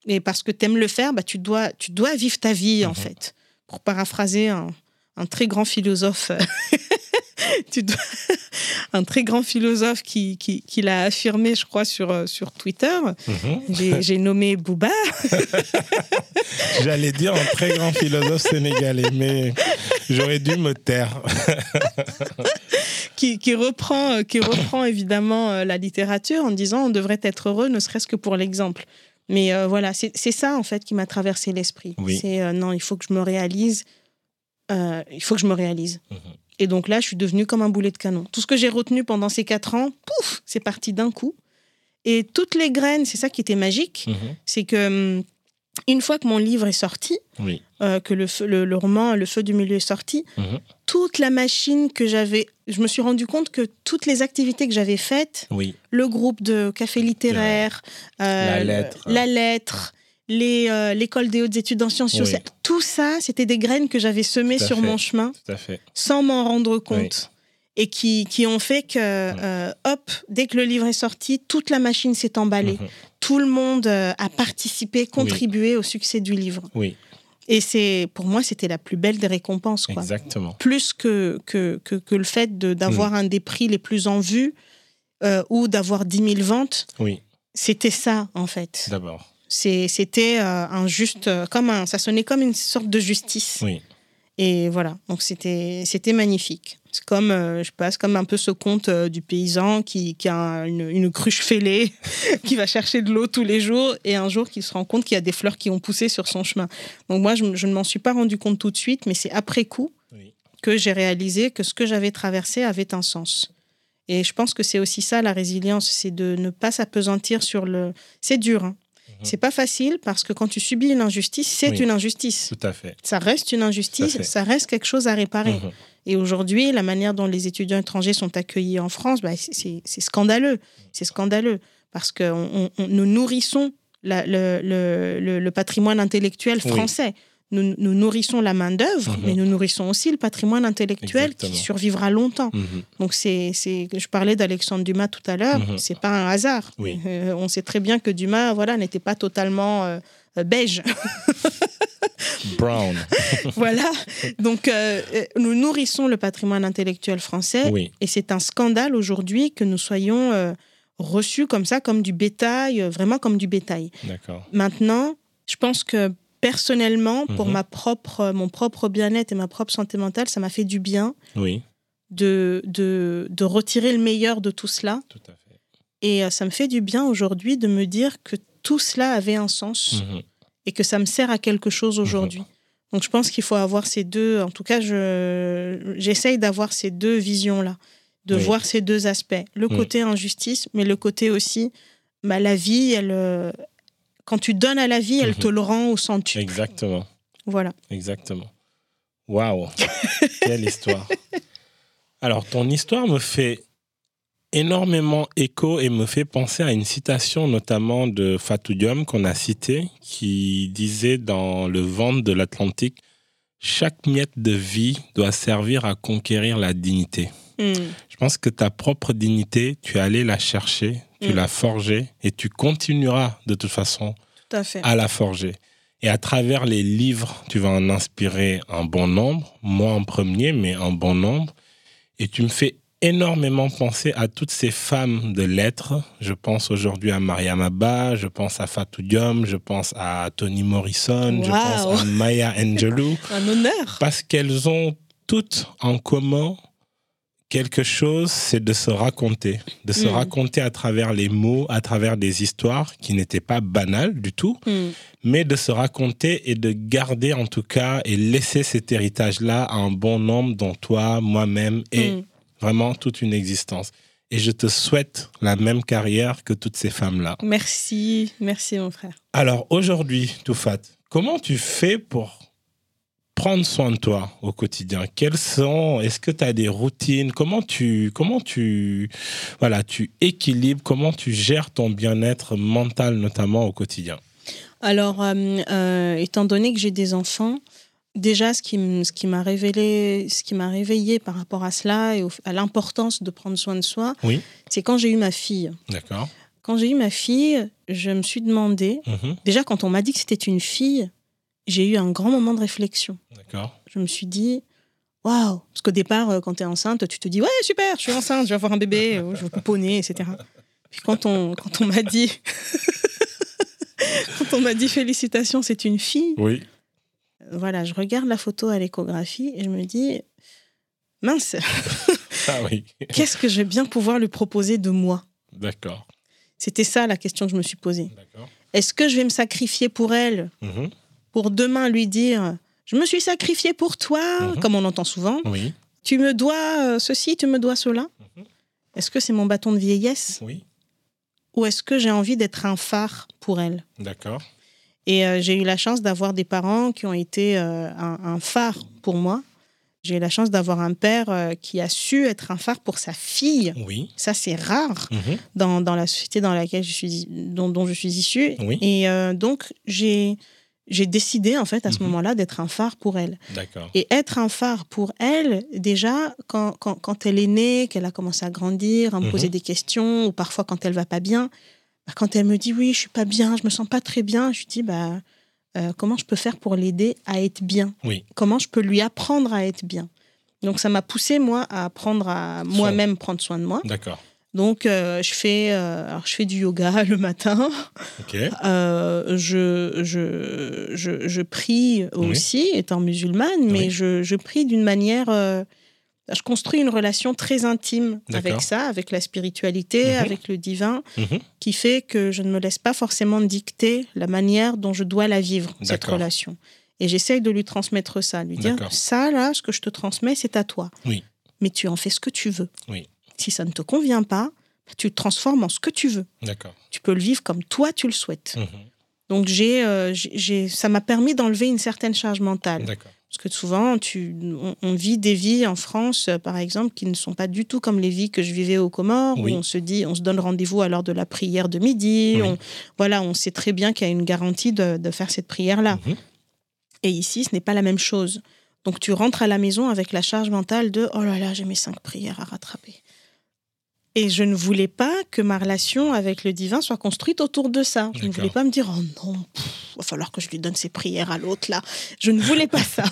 [SPEAKER 2] Et parce que tu aimes le faire, bah, tu, dois, tu dois vivre ta vie, en
[SPEAKER 1] Mhm.
[SPEAKER 2] fait. Pour paraphraser un, un très grand philosophe, tu dois- un très grand philosophe qui, qui, qui l'a affirmé, je crois, sur, euh, sur Twitter.
[SPEAKER 1] Mhm.
[SPEAKER 2] J'ai j'ai nommé Booba.
[SPEAKER 1] J'allais dire un très grand philosophe sénégalais, mais j'aurais dû me taire.
[SPEAKER 2] qui, qui reprend, euh, qui reprend évidemment euh, la littérature en disant on devrait être heureux, ne serait-ce que pour l'exemple. Mais euh, voilà, c'est c'est ça en fait qui m'a traversé l'esprit.
[SPEAKER 1] Oui.
[SPEAKER 2] C'est euh, non, il faut que je me réalise. euh, il faut que je me réalise.
[SPEAKER 1] Mhm.
[SPEAKER 2] Et donc là, je suis devenue comme un boulet de canon. Tout ce que j'ai retenu pendant ces quatre ans, pouf, c'est parti d'un coup. Et toutes les graines, c'est ça qui était magique,
[SPEAKER 1] Mhm.
[SPEAKER 2] c'est que hum, une fois que mon livre est sorti,
[SPEAKER 1] Oui.
[SPEAKER 2] euh, que le, feu- le, le roman Le Feu du Milieu est sorti,
[SPEAKER 1] Mhm.
[SPEAKER 2] toute la machine que j'avais, je me suis rendu compte que toutes les activités que j'avais faites,
[SPEAKER 1] Oui.
[SPEAKER 2] le groupe de café littéraire, euh,
[SPEAKER 1] La lettre.
[SPEAKER 2] la lettre, les, euh, l'école des hautes études en sciences
[SPEAKER 1] Oui.
[SPEAKER 2] sociales, tout ça, c'était des graines que j'avais semées sur
[SPEAKER 1] fait.
[SPEAKER 2] mon chemin
[SPEAKER 1] fait.
[SPEAKER 2] sans m'en rendre compte. Et qui, qui ont fait que, euh, hop, dès que le livre est sorti, toute la machine s'est emballée.
[SPEAKER 1] Mhm.
[SPEAKER 2] Tout le monde euh, a participé, contribué au succès du livre.
[SPEAKER 1] Oui,
[SPEAKER 2] Et c'est, pour moi, c'était la plus belle des récompenses. Quoi
[SPEAKER 1] exactement.
[SPEAKER 2] plus que, que, que, que le fait d'avoir
[SPEAKER 1] Mm.
[SPEAKER 2] un des prix les plus en vue euh, ou d'avoir 10 000 ventes,
[SPEAKER 1] Oui,
[SPEAKER 2] c'était ça en fait.
[SPEAKER 1] d'abord.
[SPEAKER 2] C'était euh, un juste, euh, comme un, ça sonnait comme une sorte de justice.
[SPEAKER 1] Oui.
[SPEAKER 2] Et voilà, donc c'était magnifique. C'est comme, euh, je passe comme un peu ce conte euh, du paysan qui, qui a un- une, une cruche fêlée, qui va chercher de l'eau tous les jours, et un jour qui se rend compte qu'il y a des fleurs qui ont poussé sur son chemin. Donc moi, je, je ne m'en suis pas rendu compte tout de suite, mais c'est après coup
[SPEAKER 1] Oui.
[SPEAKER 2] que j'ai réalisé que ce que j'avais traversé avait un sens. Et je pense que c'est aussi ça la résilience, c'est de ne pas s'apesantir sur le. C'est dur, hein. C'est pas facile parce que quand tu subis une injustice, c'est
[SPEAKER 1] Oui.
[SPEAKER 2] une injustice.
[SPEAKER 1] Tout à fait.
[SPEAKER 2] Ça reste une injustice, ça reste quelque chose à réparer.
[SPEAKER 1] Mhm.
[SPEAKER 2] Et aujourd'hui, la manière dont les étudiants étrangers sont accueillis en France, bah, c'est- scandaleux. C'est scandaleux parce que on- on- nous nourrissons la- le, le- le- le patrimoine intellectuel
[SPEAKER 1] Oui.
[SPEAKER 2] Nous, nous nourrissons la main-d'œuvre,
[SPEAKER 1] Mhm.
[SPEAKER 2] mais nous nourrissons aussi le patrimoine intellectuel
[SPEAKER 1] Exactement.
[SPEAKER 2] qui survivra longtemps.
[SPEAKER 1] Mhm.
[SPEAKER 2] Donc, c'est, c'est, je parlais d'Alexandre Dumas tout à l'heure,
[SPEAKER 1] Mhm.
[SPEAKER 2] c'est pas un hasard.
[SPEAKER 1] Oui.
[SPEAKER 2] Euh, on sait très bien que Dumas voilà, n'était pas totalement euh, euh, beige.
[SPEAKER 1] Brown.
[SPEAKER 2] voilà. Donc, euh, nous nourrissons le patrimoine intellectuel français.
[SPEAKER 1] Oui.
[SPEAKER 2] Et c'est un scandale aujourd'hui que nous soyons euh, reçus comme ça, comme du bétail, euh, vraiment comme du bétail. Maintenant, je pense que personnellement, pour
[SPEAKER 1] Mhm.
[SPEAKER 2] ma propre, mon propre bien-être et ma propre santé mentale, ça m'a fait du bien
[SPEAKER 1] Oui,
[SPEAKER 2] de, de, de retirer le meilleur de tout cela.
[SPEAKER 1] tout à fait.
[SPEAKER 2] Et euh, ça me fait du bien aujourd'hui de me dire que tout cela avait un sens
[SPEAKER 1] Mhm.
[SPEAKER 2] et que ça me sert à quelque chose aujourd'hui. Donc je pense qu'il faut avoir ces deux, en tout cas, je, j'essaye d'avoir ces deux visions-là, de
[SPEAKER 1] Oui.
[SPEAKER 2] voir ces deux aspects. Le côté injustice, mais le côté aussi, bah, la vie, elle, euh, quand tu donnes à la vie, elle
[SPEAKER 1] Mhm.
[SPEAKER 2] te le rend au centuple.
[SPEAKER 1] Exactement.
[SPEAKER 2] Voilà.
[SPEAKER 1] Exactement. Waouh, quelle histoire. Alors, ton histoire me fait énormément écho et me fait penser à une citation notamment de Fatou Diom qu'on a citée, qui disait dans Le ventre de l'Atlantique, chaque miette de vie doit servir à conquérir la dignité.
[SPEAKER 2] Mm.
[SPEAKER 1] Je pense que ta propre dignité, tu es allé la chercher, tu
[SPEAKER 2] Mm.
[SPEAKER 1] l'as forgée et tu continueras de toute façon
[SPEAKER 2] Tout à fait.
[SPEAKER 1] À la forger. Et à travers les livres, tu vas en inspirer un bon nombre, moi en premier, mais un bon nombre. Et tu me fais énormément penser à toutes ces femmes de lettres. Je pense aujourd'hui à Mariam Abba, je pense à Fatou Diom, je pense à Toni Morrison, je pense à Maya Angelou.
[SPEAKER 2] Un honneur.
[SPEAKER 1] Parce qu'elles ont toutes en commun quelque chose, c'est de se raconter, de se mm. raconter à travers les mots, à travers des histoires qui n'étaient pas banales du tout, mm. mais de se raconter et de garder en tout cas et laisser cet héritage-là à un bon nombre dont toi, moi-même et mm. vraiment toute une existence. Et je te souhaite la même carrière que toutes ces femmes-là.
[SPEAKER 2] Merci, merci mon frère.
[SPEAKER 1] Alors aujourd'hui, Toufat, comment tu fais pour prendre soin de toi au quotidien Quelles sont Est-ce que tu as des routines? Comment tu comment tu voilà, tu équilibres comment tu gères ton bien-être mental notamment au quotidien?
[SPEAKER 2] Alors euh, euh, étant donné que j'ai des enfants, déjà ce qui ce qui m'a révélé ce qui m'a réveillé par rapport à cela et à l'importance de prendre soin de soi,
[SPEAKER 1] oui.
[SPEAKER 2] c'est quand j'ai eu ma fille.
[SPEAKER 1] D'accord.
[SPEAKER 2] Quand j'ai eu ma fille, je me suis demandé, mhm. déjà quand on m'a dit que c'était une fille, j'ai eu un grand moment de réflexion.
[SPEAKER 1] D'accord.
[SPEAKER 2] Je me suis dit, waouh Parce qu'au départ, euh, quand tu es enceinte, tu te dis, ouais, super, je suis enceinte, je vais avoir un bébé, euh, je vais pouponner, etc. Puis quand on, quand on m'a dit, quand on m'a dit félicitations, c'est une fille.
[SPEAKER 1] Oui.
[SPEAKER 2] Euh, voilà, je regarde la photo à l'échographie et je me dis, mince,
[SPEAKER 1] ah oui.
[SPEAKER 2] qu'est-ce que je vais bien pouvoir lui proposer de moi?
[SPEAKER 1] D'accord.
[SPEAKER 2] C'était ça la question que je me suis posée. Est-ce que je vais me sacrifier pour elle? Mhm pour demain lui dire Je me suis sacrifié pour toi, mhm. comme on entend souvent.
[SPEAKER 1] Oui.
[SPEAKER 2] Tu me dois euh, ceci, tu me dois cela. Mhm. Est-ce que c'est mon bâton de vieillesse
[SPEAKER 1] Oui.
[SPEAKER 2] Ou est-ce que j'ai envie d'être un phare pour elle?
[SPEAKER 1] D'accord.
[SPEAKER 2] Et euh, j'ai eu la chance d'avoir des parents qui ont été euh, un, phare pour moi. J'ai eu la chance d'avoir un père qui a su être un phare pour sa fille.
[SPEAKER 1] Oui.
[SPEAKER 2] Ça, c'est rare
[SPEAKER 1] mhm.
[SPEAKER 2] dans, dans, la société dans laquelle je suis, dont, dont je suis issue.
[SPEAKER 1] Oui.
[SPEAKER 2] Et donc, j'ai j'ai décidé en fait à ce mhm. moment-là d'être un phare pour elle.
[SPEAKER 1] D'accord.
[SPEAKER 2] Et être un phare pour elle, déjà, quand, quand, quand elle est née, qu'elle a commencé à grandir, à me poser mhm. des questions, ou parfois quand elle va pas bien, bah, quand elle me dit oui, je suis pas bien, je me sens pas très bien, je lui dis bah euh, comment je peux faire pour l'aider à être bien?
[SPEAKER 1] Oui.
[SPEAKER 2] Comment je peux lui apprendre à être bien? Donc ça m'a poussé moi à apprendre à moi-même prendre soin de moi.
[SPEAKER 1] D'accord.
[SPEAKER 2] Donc, euh, je, fais, euh, alors, je fais du yoga le matin. Euh, je, je, je, je, prie aussi, étant musulmane, mais je, je, prie d'une manière. je construis une relation très intime avec ça, avec la spiritualité, mhm. avec le divin,
[SPEAKER 1] mhm.
[SPEAKER 2] qui fait que je ne me laisse pas forcément dicter la manière dont je dois la vivre, cette relation. Et j'essaye de lui transmettre ça, lui dire ça, là, ce que je te transmets, c'est à toi.
[SPEAKER 1] Oui.
[SPEAKER 2] Mais tu en fais ce que tu veux.
[SPEAKER 1] Oui.
[SPEAKER 2] Si ça ne te convient pas, tu te transformes en ce que tu veux. Tu peux le vivre comme toi tu le souhaites.
[SPEAKER 1] Mhm.
[SPEAKER 2] Donc j'ai, euh, j'ai, ça m'a permis d'enlever une certaine charge mentale. Parce que souvent, tu, on, vit des vies en France, euh, par exemple, qui ne sont pas du tout comme les vies que je vivais au Comores, où on se dit, on se donne rendez-vous à l'heure de la prière de midi. On, voilà, on sait très bien qu'il y a une garantie de, de faire cette prière-là.
[SPEAKER 1] Mhm.
[SPEAKER 2] Et ici, ce n'est pas la même chose. Donc tu rentres à la maison avec la charge mentale de, oh là là, j'ai mes cinq prières à rattraper. Et je ne voulais pas que ma relation avec le divin soit construite autour de ça. Je ne voulais pas me dire, oh non, il va falloir que je lui donne ses prières à l'autre là. Je ne voulais pas ça.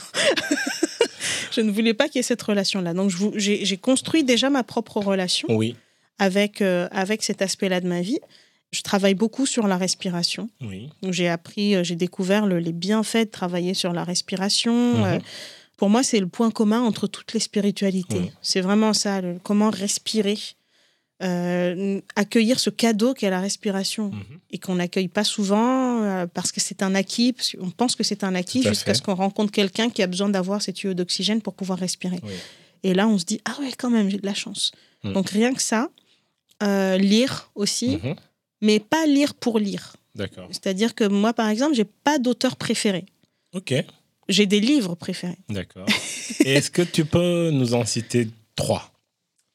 [SPEAKER 2] je ne voulais pas qu'il y ait cette relation-là. Donc j'ai construit déjà ma propre relation
[SPEAKER 1] oui.
[SPEAKER 2] avec, euh, avec cet aspect-là de ma vie. Je travaille beaucoup sur la respiration.
[SPEAKER 1] Oui.
[SPEAKER 2] J'ai appris, euh, j'ai découvert les bienfaits de travailler sur la respiration.
[SPEAKER 1] Mhm.
[SPEAKER 2] Euh, pour moi, c'est le point commun entre toutes les spiritualités. C'est vraiment ça, comment respirer euh, accueillir ce cadeau qu'est la respiration
[SPEAKER 1] mhm.
[SPEAKER 2] et qu'on n'accueille pas souvent euh, parce que c'est un acquis, on pense que c'est un acquis jusqu'à ce qu'on rencontre quelqu'un qui a besoin d'avoir cette tuyau d'oxygène pour pouvoir respirer. Et là, on se dit, ah ouais, quand même, j'ai de la chance.
[SPEAKER 1] Mhm.
[SPEAKER 2] Donc rien que ça, euh, lire aussi,
[SPEAKER 1] mhm.
[SPEAKER 2] mais pas lire pour lire.
[SPEAKER 1] D'accord.
[SPEAKER 2] C'est-à-dire que moi, par exemple, j'ai pas d'auteur préféré.
[SPEAKER 1] Ok.
[SPEAKER 2] J'ai des livres préférés.
[SPEAKER 1] D'accord. Et est-ce que tu peux nous en citer trois?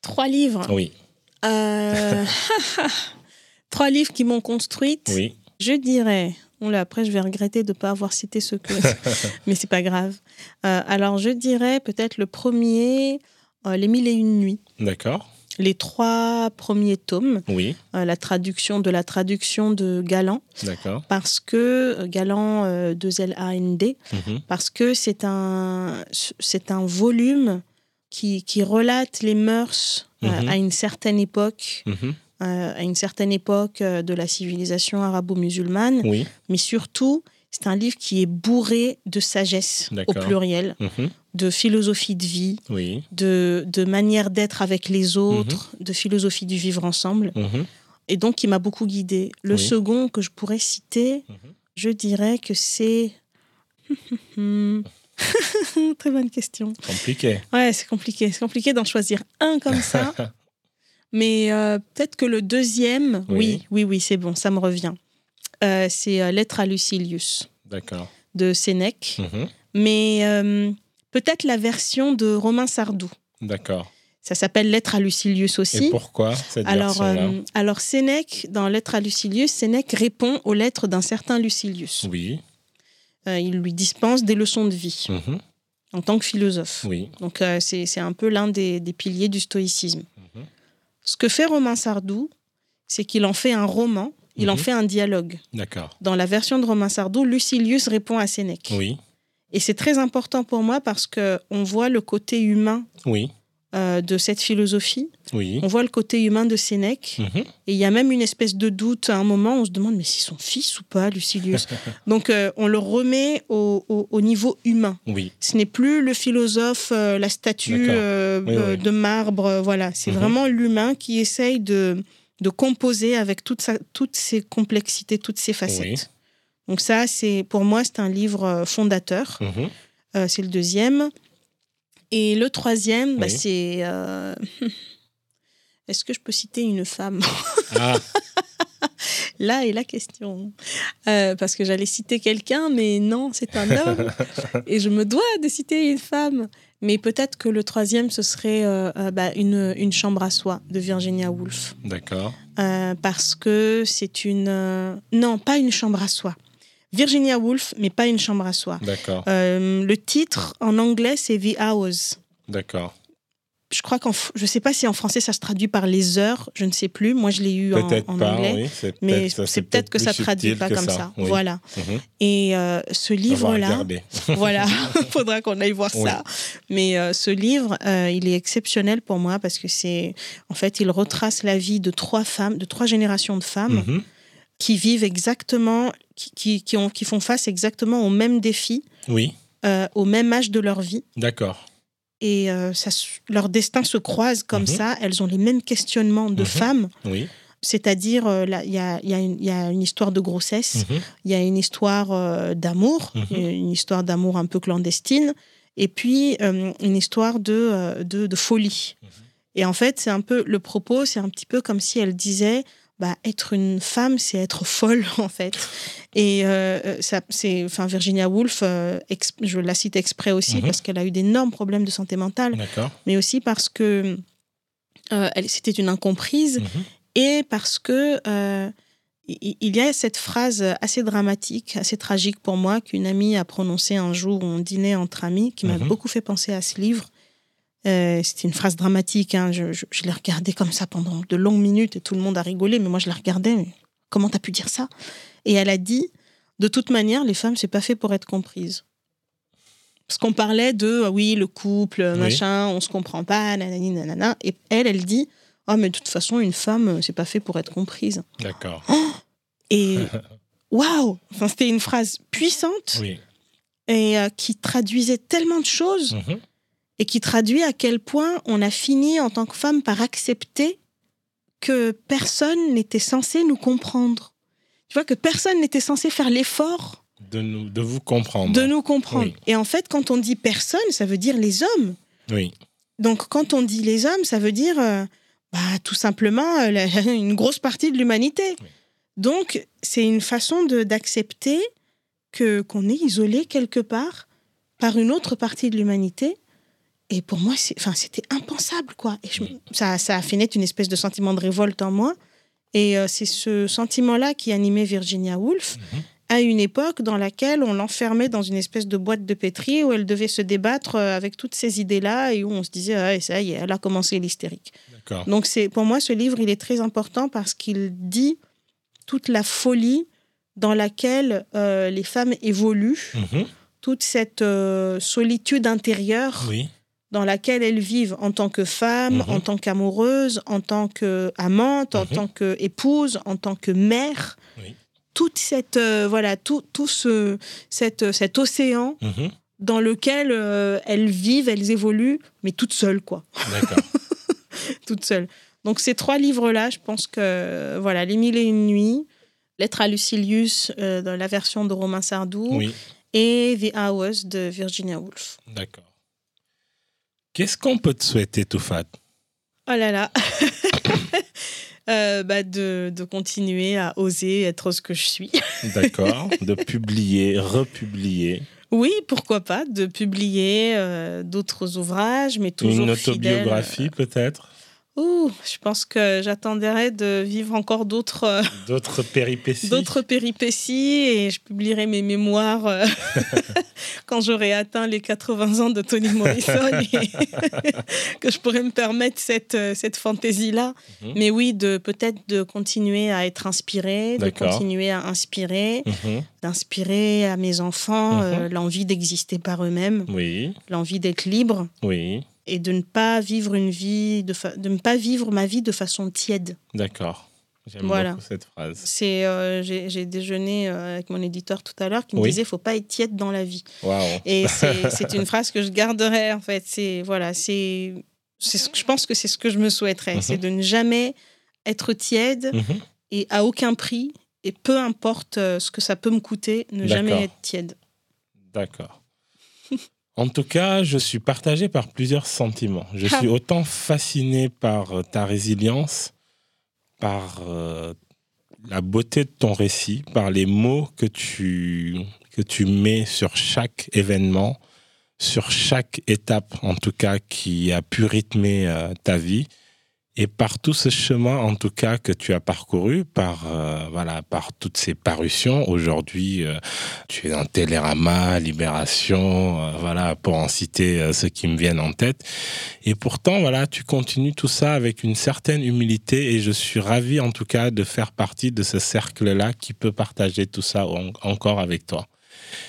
[SPEAKER 2] Trois livres
[SPEAKER 1] Oui.
[SPEAKER 2] Euh, trois livres qui m'ont construite.
[SPEAKER 1] Oui.
[SPEAKER 2] Je dirais. après, je vais regretter de ne pas avoir cité ce que. Mais c'est pas grave. Euh, alors, je dirais peut-être le premier, euh, Les Mille et Une Nuits.
[SPEAKER 1] D'accord.
[SPEAKER 2] les trois premiers tomes.
[SPEAKER 1] Oui.
[SPEAKER 2] la traduction de la traduction de Galant.
[SPEAKER 1] D'accord.
[SPEAKER 2] Parce que Galant de L-A-N-D, mhm. parce que c'est un, c'est un volume qui, qui relate les mœurs mhm. à une certaine époque. Mhm. à une certaine époque de la civilisation arabo-musulmane,
[SPEAKER 1] oui.
[SPEAKER 2] mais surtout c'est un livre qui est bourré de sagesse au pluriel, mhm. de philosophie de vie, de, de, manière d'être avec les autres, de philosophie du vivre ensemble. Et donc, qui m'a beaucoup guidée. Le second que je pourrais citer, je dirais que c'est... Très bonne question.
[SPEAKER 1] Compliqué.
[SPEAKER 2] Ouais, c'est compliqué. C'est compliqué d'en choisir un comme ça. Mais euh, peut-être que le deuxième, oui, oui, oui, c'est bon, ça me revient. Euh, c'est euh, Lettre à Lucilius. De Sénèque. Mhm. Mais peut-être la version de Romain Sardou.
[SPEAKER 1] D'accord.
[SPEAKER 2] Ça s'appelle Lettre à Lucilius aussi.
[SPEAKER 1] Et pourquoi cette
[SPEAKER 2] alors, alors Sénèque, dans Lettre à Lucilius, Sénèque répond aux lettres d'un certain Lucilius.
[SPEAKER 1] Oui.
[SPEAKER 2] Il lui dispense des leçons de vie mhm. en tant que philosophe.
[SPEAKER 1] Oui.
[SPEAKER 2] Donc c'est un peu l'un des, piliers du stoïcisme. Mhm. Ce que fait Romain Sardou, c'est qu'il en fait un roman il en mhm. fait un dialogue.
[SPEAKER 1] D'accord.
[SPEAKER 2] Dans la version de Romain Sardou, Lucilius répond à Sénèque.
[SPEAKER 1] Oui.
[SPEAKER 2] Et c'est très important pour moi parce que on voit le côté humain
[SPEAKER 1] oui.
[SPEAKER 2] Euh, de cette philosophie.
[SPEAKER 1] Oui.
[SPEAKER 2] On voit le côté humain de Sénèque. Mhm. Et il y a même une espèce de doute à un moment. On se demande, mais c'est son fils ou pas, Lucilius Donc euh, on le remet au, niveau humain.
[SPEAKER 1] Oui.
[SPEAKER 2] Ce n'est plus le philosophe, euh, la statue de marbre. voilà, c'est mhm. vraiment l'humain qui essaye de de composer avec toute sa, toutes ses complexités, toutes ses facettes. Donc ça, c'est pour moi, c'est un livre fondateur. Mhm. C'est le deuxième. Et le troisième, bah, c'est... Euh, est-ce que je peux citer une femme ah. Là est la question. parce que j'allais citer quelqu'un, mais non, c'est un homme. et je me dois de citer une femme. Mais peut-être que le troisième, ce serait euh, euh, bah, une, une, chambre à soi de Virginia Woolf.
[SPEAKER 1] D'accord.
[SPEAKER 2] Euh, parce que c'est une... non, pas une chambre à soi. Virginia Woolf, mais pas une chambre à soi.
[SPEAKER 1] D'accord.
[SPEAKER 2] le titre en anglais, c'est The Hours.
[SPEAKER 1] D'accord
[SPEAKER 2] je crois qu'en je sais pas si en français ça se traduit par les heures, je ne sais plus. Moi je l'ai eu en, anglais, mais c'est peut-être que ça se traduit pas comme ça. Voilà. Mhm. Et euh, ce livre-là, voilà, faudra qu'on aille voir ça. Mais euh, ce livre, euh, il est exceptionnel pour moi parce que c'est, en fait, il retrace la vie de trois femmes, de trois générations de femmes. Mhm. Qui vivent exactement, qui, qui, ont, qui font face exactement aux mêmes défis,
[SPEAKER 1] oui.
[SPEAKER 2] au même âge de leur vie.
[SPEAKER 1] D'accord
[SPEAKER 2] et euh, ça, leur destin se croise comme mhm. ça. Elles ont les mêmes questionnements de mhm. femmes.
[SPEAKER 1] Oui.
[SPEAKER 2] C'est-à-dire, euh, il y, a, y, y, a, une histoire de grossesse, mhm. il y a une histoire euh, d'amour, une histoire d'amour un peu clandestine, et puis une histoire de, de, de folie. Et en fait, c'est un peu le propos, c'est un petit peu comme si elle disait bah, être une femme, c'est être folle, en fait. Et euh, ça, c'est, enfin, Virginia Woolf, euh, je la cite exprès aussi mhm. parce qu'elle a eu d'énormes problèmes de santé mentale, mais aussi parce que euh, elle, c'était une incomprise mhm. et parce que il y a cette phrase assez dramatique, assez tragique pour moi, qu'une amie a prononcée un jour où on dînait entre amis, qui m'a mhm. beaucoup fait penser à ce livre. Euh, c'était une phrase dramatique. Hein. Je, l'ai regardée comme ça pendant de longues minutes et tout le monde a rigolé, mais moi je la regardais. Mais comment t'as pu dire ça? Et elle a dit de toute manière, les femmes, c'est pas fait pour être comprises. Parce qu'on parlait de ah oui, le couple, machin, on se comprend pas, nanani, nanana. Et elle, elle dit Ah, mais de toute façon, une femme, c'est pas fait pour être comprise.
[SPEAKER 1] D'accord.
[SPEAKER 2] et waouh enfin, C'était une phrase puissante et euh, qui traduisait tellement de choses. Mhm et qui traduit à quel point on a fini en tant que femme par accepter que personne n'était censé nous comprendre. Tu vois, que personne n'était censé faire l'effort
[SPEAKER 1] de, nous, de vous comprendre.
[SPEAKER 2] De nous comprendre. Et en fait, quand on dit personne, ça veut dire les hommes.
[SPEAKER 1] Oui.
[SPEAKER 2] Donc, quand on dit les hommes, ça veut dire euh, bah, tout simplement euh, une grosse partie de l'humanité. Donc, c'est une façon d'accepter que qu'on est isolé quelque part par une autre partie de l'humanité et pour moi, c'était impensable, quoi. Et ça, ça a fait naître une espèce de sentiment de révolte en moi. Et euh, c'est ce sentiment-là qui animait Virginia Woolf. Mhm. à une époque dans laquelle on l'enfermait dans une espèce de boîte de pétri où elle devait se débattre euh, avec toutes ces idées-là et où on se disait, ah, ça y est, elle a commencé l'hystérique. Donc pour moi, ce livre, il est très important parce qu'il dit toute la folie dans laquelle euh, les femmes évoluent, mhm. toute cette euh, solitude intérieure. Dans laquelle elles vivent en tant que femme, en mhm. tant qu'amoureuse, en tant qu'amante, en mhm. tant qu'épouse, en tant que mère. Toute cette euh, voilà tout, tout ce cette, cet océan dans lequel elles vivent, elles évoluent, mais toutes seules quoi. D'accord. toutes seules. Donc ces trois livres là, je pense que voilà, les mille et une nuits, Lettre à Lucilius euh, dans la version de Romain Sardou et The Hours de Virginia Woolf.
[SPEAKER 1] D'accord. Qu'est-ce qu'on peut te souhaiter, Toufat?
[SPEAKER 2] Oh là là euh, bah de, de, continuer à oser être ce que je suis.
[SPEAKER 1] D'accord. De publier, republier.
[SPEAKER 2] Oui, pourquoi pas, de publier euh, d'autres ouvrages, mais toujours.
[SPEAKER 1] Une autobiographie, peut-être?
[SPEAKER 2] Je pense que j'attendrai de vivre encore d'autres euh,
[SPEAKER 1] d'autres péripéties.
[SPEAKER 2] D'autres péripéties et je publierai mes mémoires euh, quand j'aurai atteint les 80 ans de Toni Morrison et que je pourrai me permettre cette euh, cette fantaisie là. Mhm. Mais oui, de peut-être de continuer à être inspiré, de continuer à inspirer, mhm. d'inspirer à mes enfants mhm. l'envie d'exister par eux-mêmes,
[SPEAKER 1] oui.
[SPEAKER 2] l'envie d'être libre.
[SPEAKER 1] Oui
[SPEAKER 2] et de ne pas vivre une vie de, de ne pas vivre ma vie de façon tiède.
[SPEAKER 1] D'accord. J'aime beaucoup cette phrase.
[SPEAKER 2] C'est euh, j'ai déjeuné euh, avec mon éditeur tout à l'heure qui me disait faut pas être tiède dans la vie.
[SPEAKER 1] Wow.
[SPEAKER 2] Et c'est une phrase que je garderai en fait. C'est voilà, c'est je pense que c'est ce que je me souhaiterais, mhm. c'est de ne jamais être tiède mhm. et à aucun prix et peu importe euh, ce que ça peut me coûter, ne jamais être tiède.
[SPEAKER 1] D'accord. En tout cas, je suis partagé par plusieurs sentiments. Je suis autant fasciné par euh, ta résilience, par euh, la beauté de ton récit, par les mots que tu, que tu mets sur chaque événement, sur chaque étape, en tout cas, qui a pu rythmer euh, ta vie et par tout ce chemin, en tout cas, que tu as parcouru, par euh, voilà, par toutes ces parutions. Aujourd'hui, euh, tu es dans Télérama, Libération, euh, voilà, pour en citer ceux qui me viennent en tête. Et pourtant, voilà, tu continues tout ça avec une certaine humilité, et je suis ravi, en tout cas, de faire partie de ce cercle-là qui peut partager tout ça encore avec toi.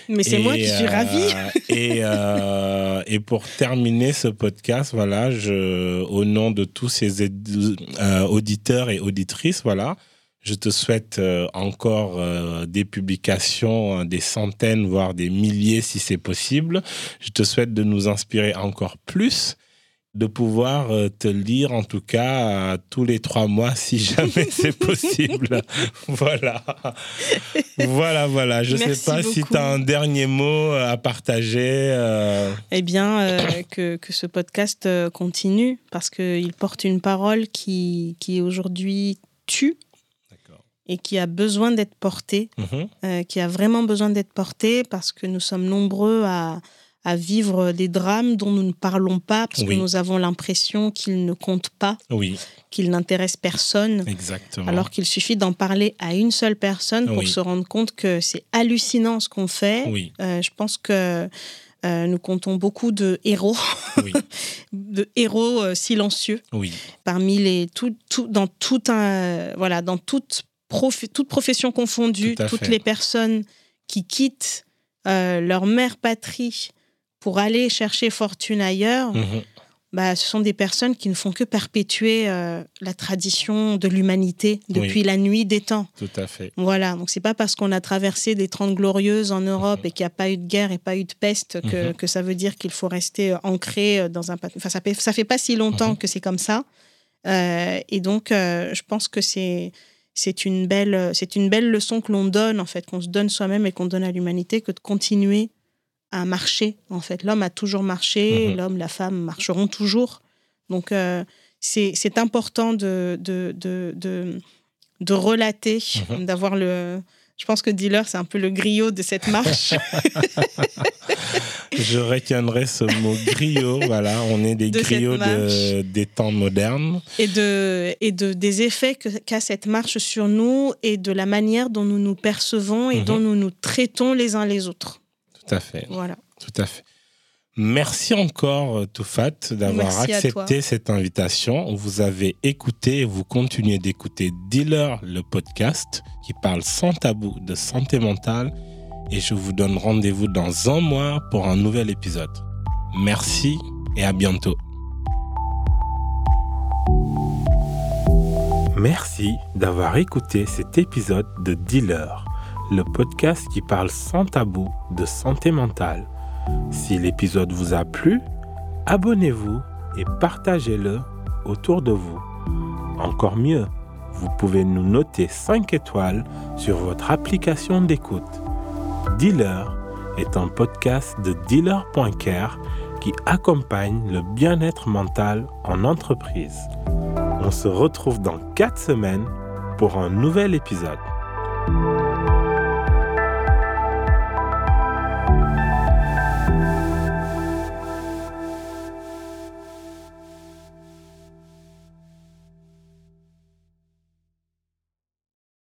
[SPEAKER 2] Mais c'est moi qui suis ravie.
[SPEAKER 1] et, euh, et pour terminer ce podcast, voilà, je, au nom de tous ces euh, auditeurs et auditrices, voilà, je te souhaite euh, encore des publications, des centaines, voire des milliers si c'est possible. Je te souhaite de nous inspirer encore plus de pouvoir euh, te lire en tout cas tous les trois mois si jamais c'est possible. voilà. Voilà, voilà. Je ne sais pas si tu as un dernier mot à partager. Euh.
[SPEAKER 2] Eh bien, euh, que, que, ce podcast continue parce qu'il porte une parole qui, qui aujourd'hui tue et qui a besoin d'être portée, mhm. qui a vraiment besoin d'être portée parce que nous sommes nombreux à à vivre des drames dont nous ne parlons pas parce que nous avons l'impression qu'ils ne comptent pas,
[SPEAKER 1] oui.
[SPEAKER 2] qu'ils n'intéressent personne.
[SPEAKER 1] Exactement.
[SPEAKER 2] Alors qu'il suffit d'en parler à une seule personne pour se rendre compte que c'est hallucinant ce qu'on fait.
[SPEAKER 1] Oui.
[SPEAKER 2] Euh, je pense que euh, nous comptons beaucoup de héros, de héros euh, silencieux.
[SPEAKER 1] Oui.
[SPEAKER 2] Parmi les tout, tout, dans tout un voilà dans toute toute profession confondue, toutes les personnes qui quittent leur mère patrie pour aller chercher fortune ailleurs, mhm. bah, ce sont des personnes qui ne font que perpétuer euh, la tradition de l'humanité depuis la nuit des temps.
[SPEAKER 1] Tout à fait.
[SPEAKER 2] Voilà, donc c'est pas parce qu'on a traversé des trente glorieuses en Europe mhm. et qu'il n'y a pas eu de guerre et pas eu de peste que, mhm. que ça veut dire qu'il faut rester euh, ancré euh, dans un... Enfin, ça fait, ça fait pas si longtemps que c'est comme ça. et donc, je pense que c'est c'est une belle c'est une belle leçon que l'on donne en fait qu'on se donne soi-même et qu'on donne à l'humanité que de continuer à marcher, en fait. L'homme a toujours marché, mhm. l'homme, la femme marcheront toujours. Donc, euh, c'est important de, de, de, de, de relater, mhm. d'avoir le... Je pense que dealer, c'est un peu le griot de cette marche.
[SPEAKER 1] Je retiendrai ce mot griot. voilà, on est des griots des temps modernes.
[SPEAKER 2] Et, de, et de, des effets qu'a cette marche sur nous et de la manière dont nous nous percevons et mhm. dont nous nous traitons les uns les autres.
[SPEAKER 1] Tout à fait.
[SPEAKER 2] Voilà.
[SPEAKER 1] Tout à fait. Merci encore, euh, Toufat, d'avoir accepté cette invitation. Vous avez écouté et vous continuez d'écouter Dealer, le podcast qui parle sans tabou de santé mentale. Et je vous donne rendez-vous dans un mois pour un nouvel épisode. Merci et à bientôt. Merci d'avoir écouté cet épisode de Dealer, le podcast qui parle sans tabou de santé mentale. Si l'épisode vous a plu, abonnez-vous et partagez-le autour de vous. Encore mieux, vous pouvez nous noter 5 étoiles sur votre application d'écoute. Dealer est un podcast de dealer.care qui accompagne le bien-être mental en entreprise. On se retrouve dans 4 semaines pour un nouvel épisode.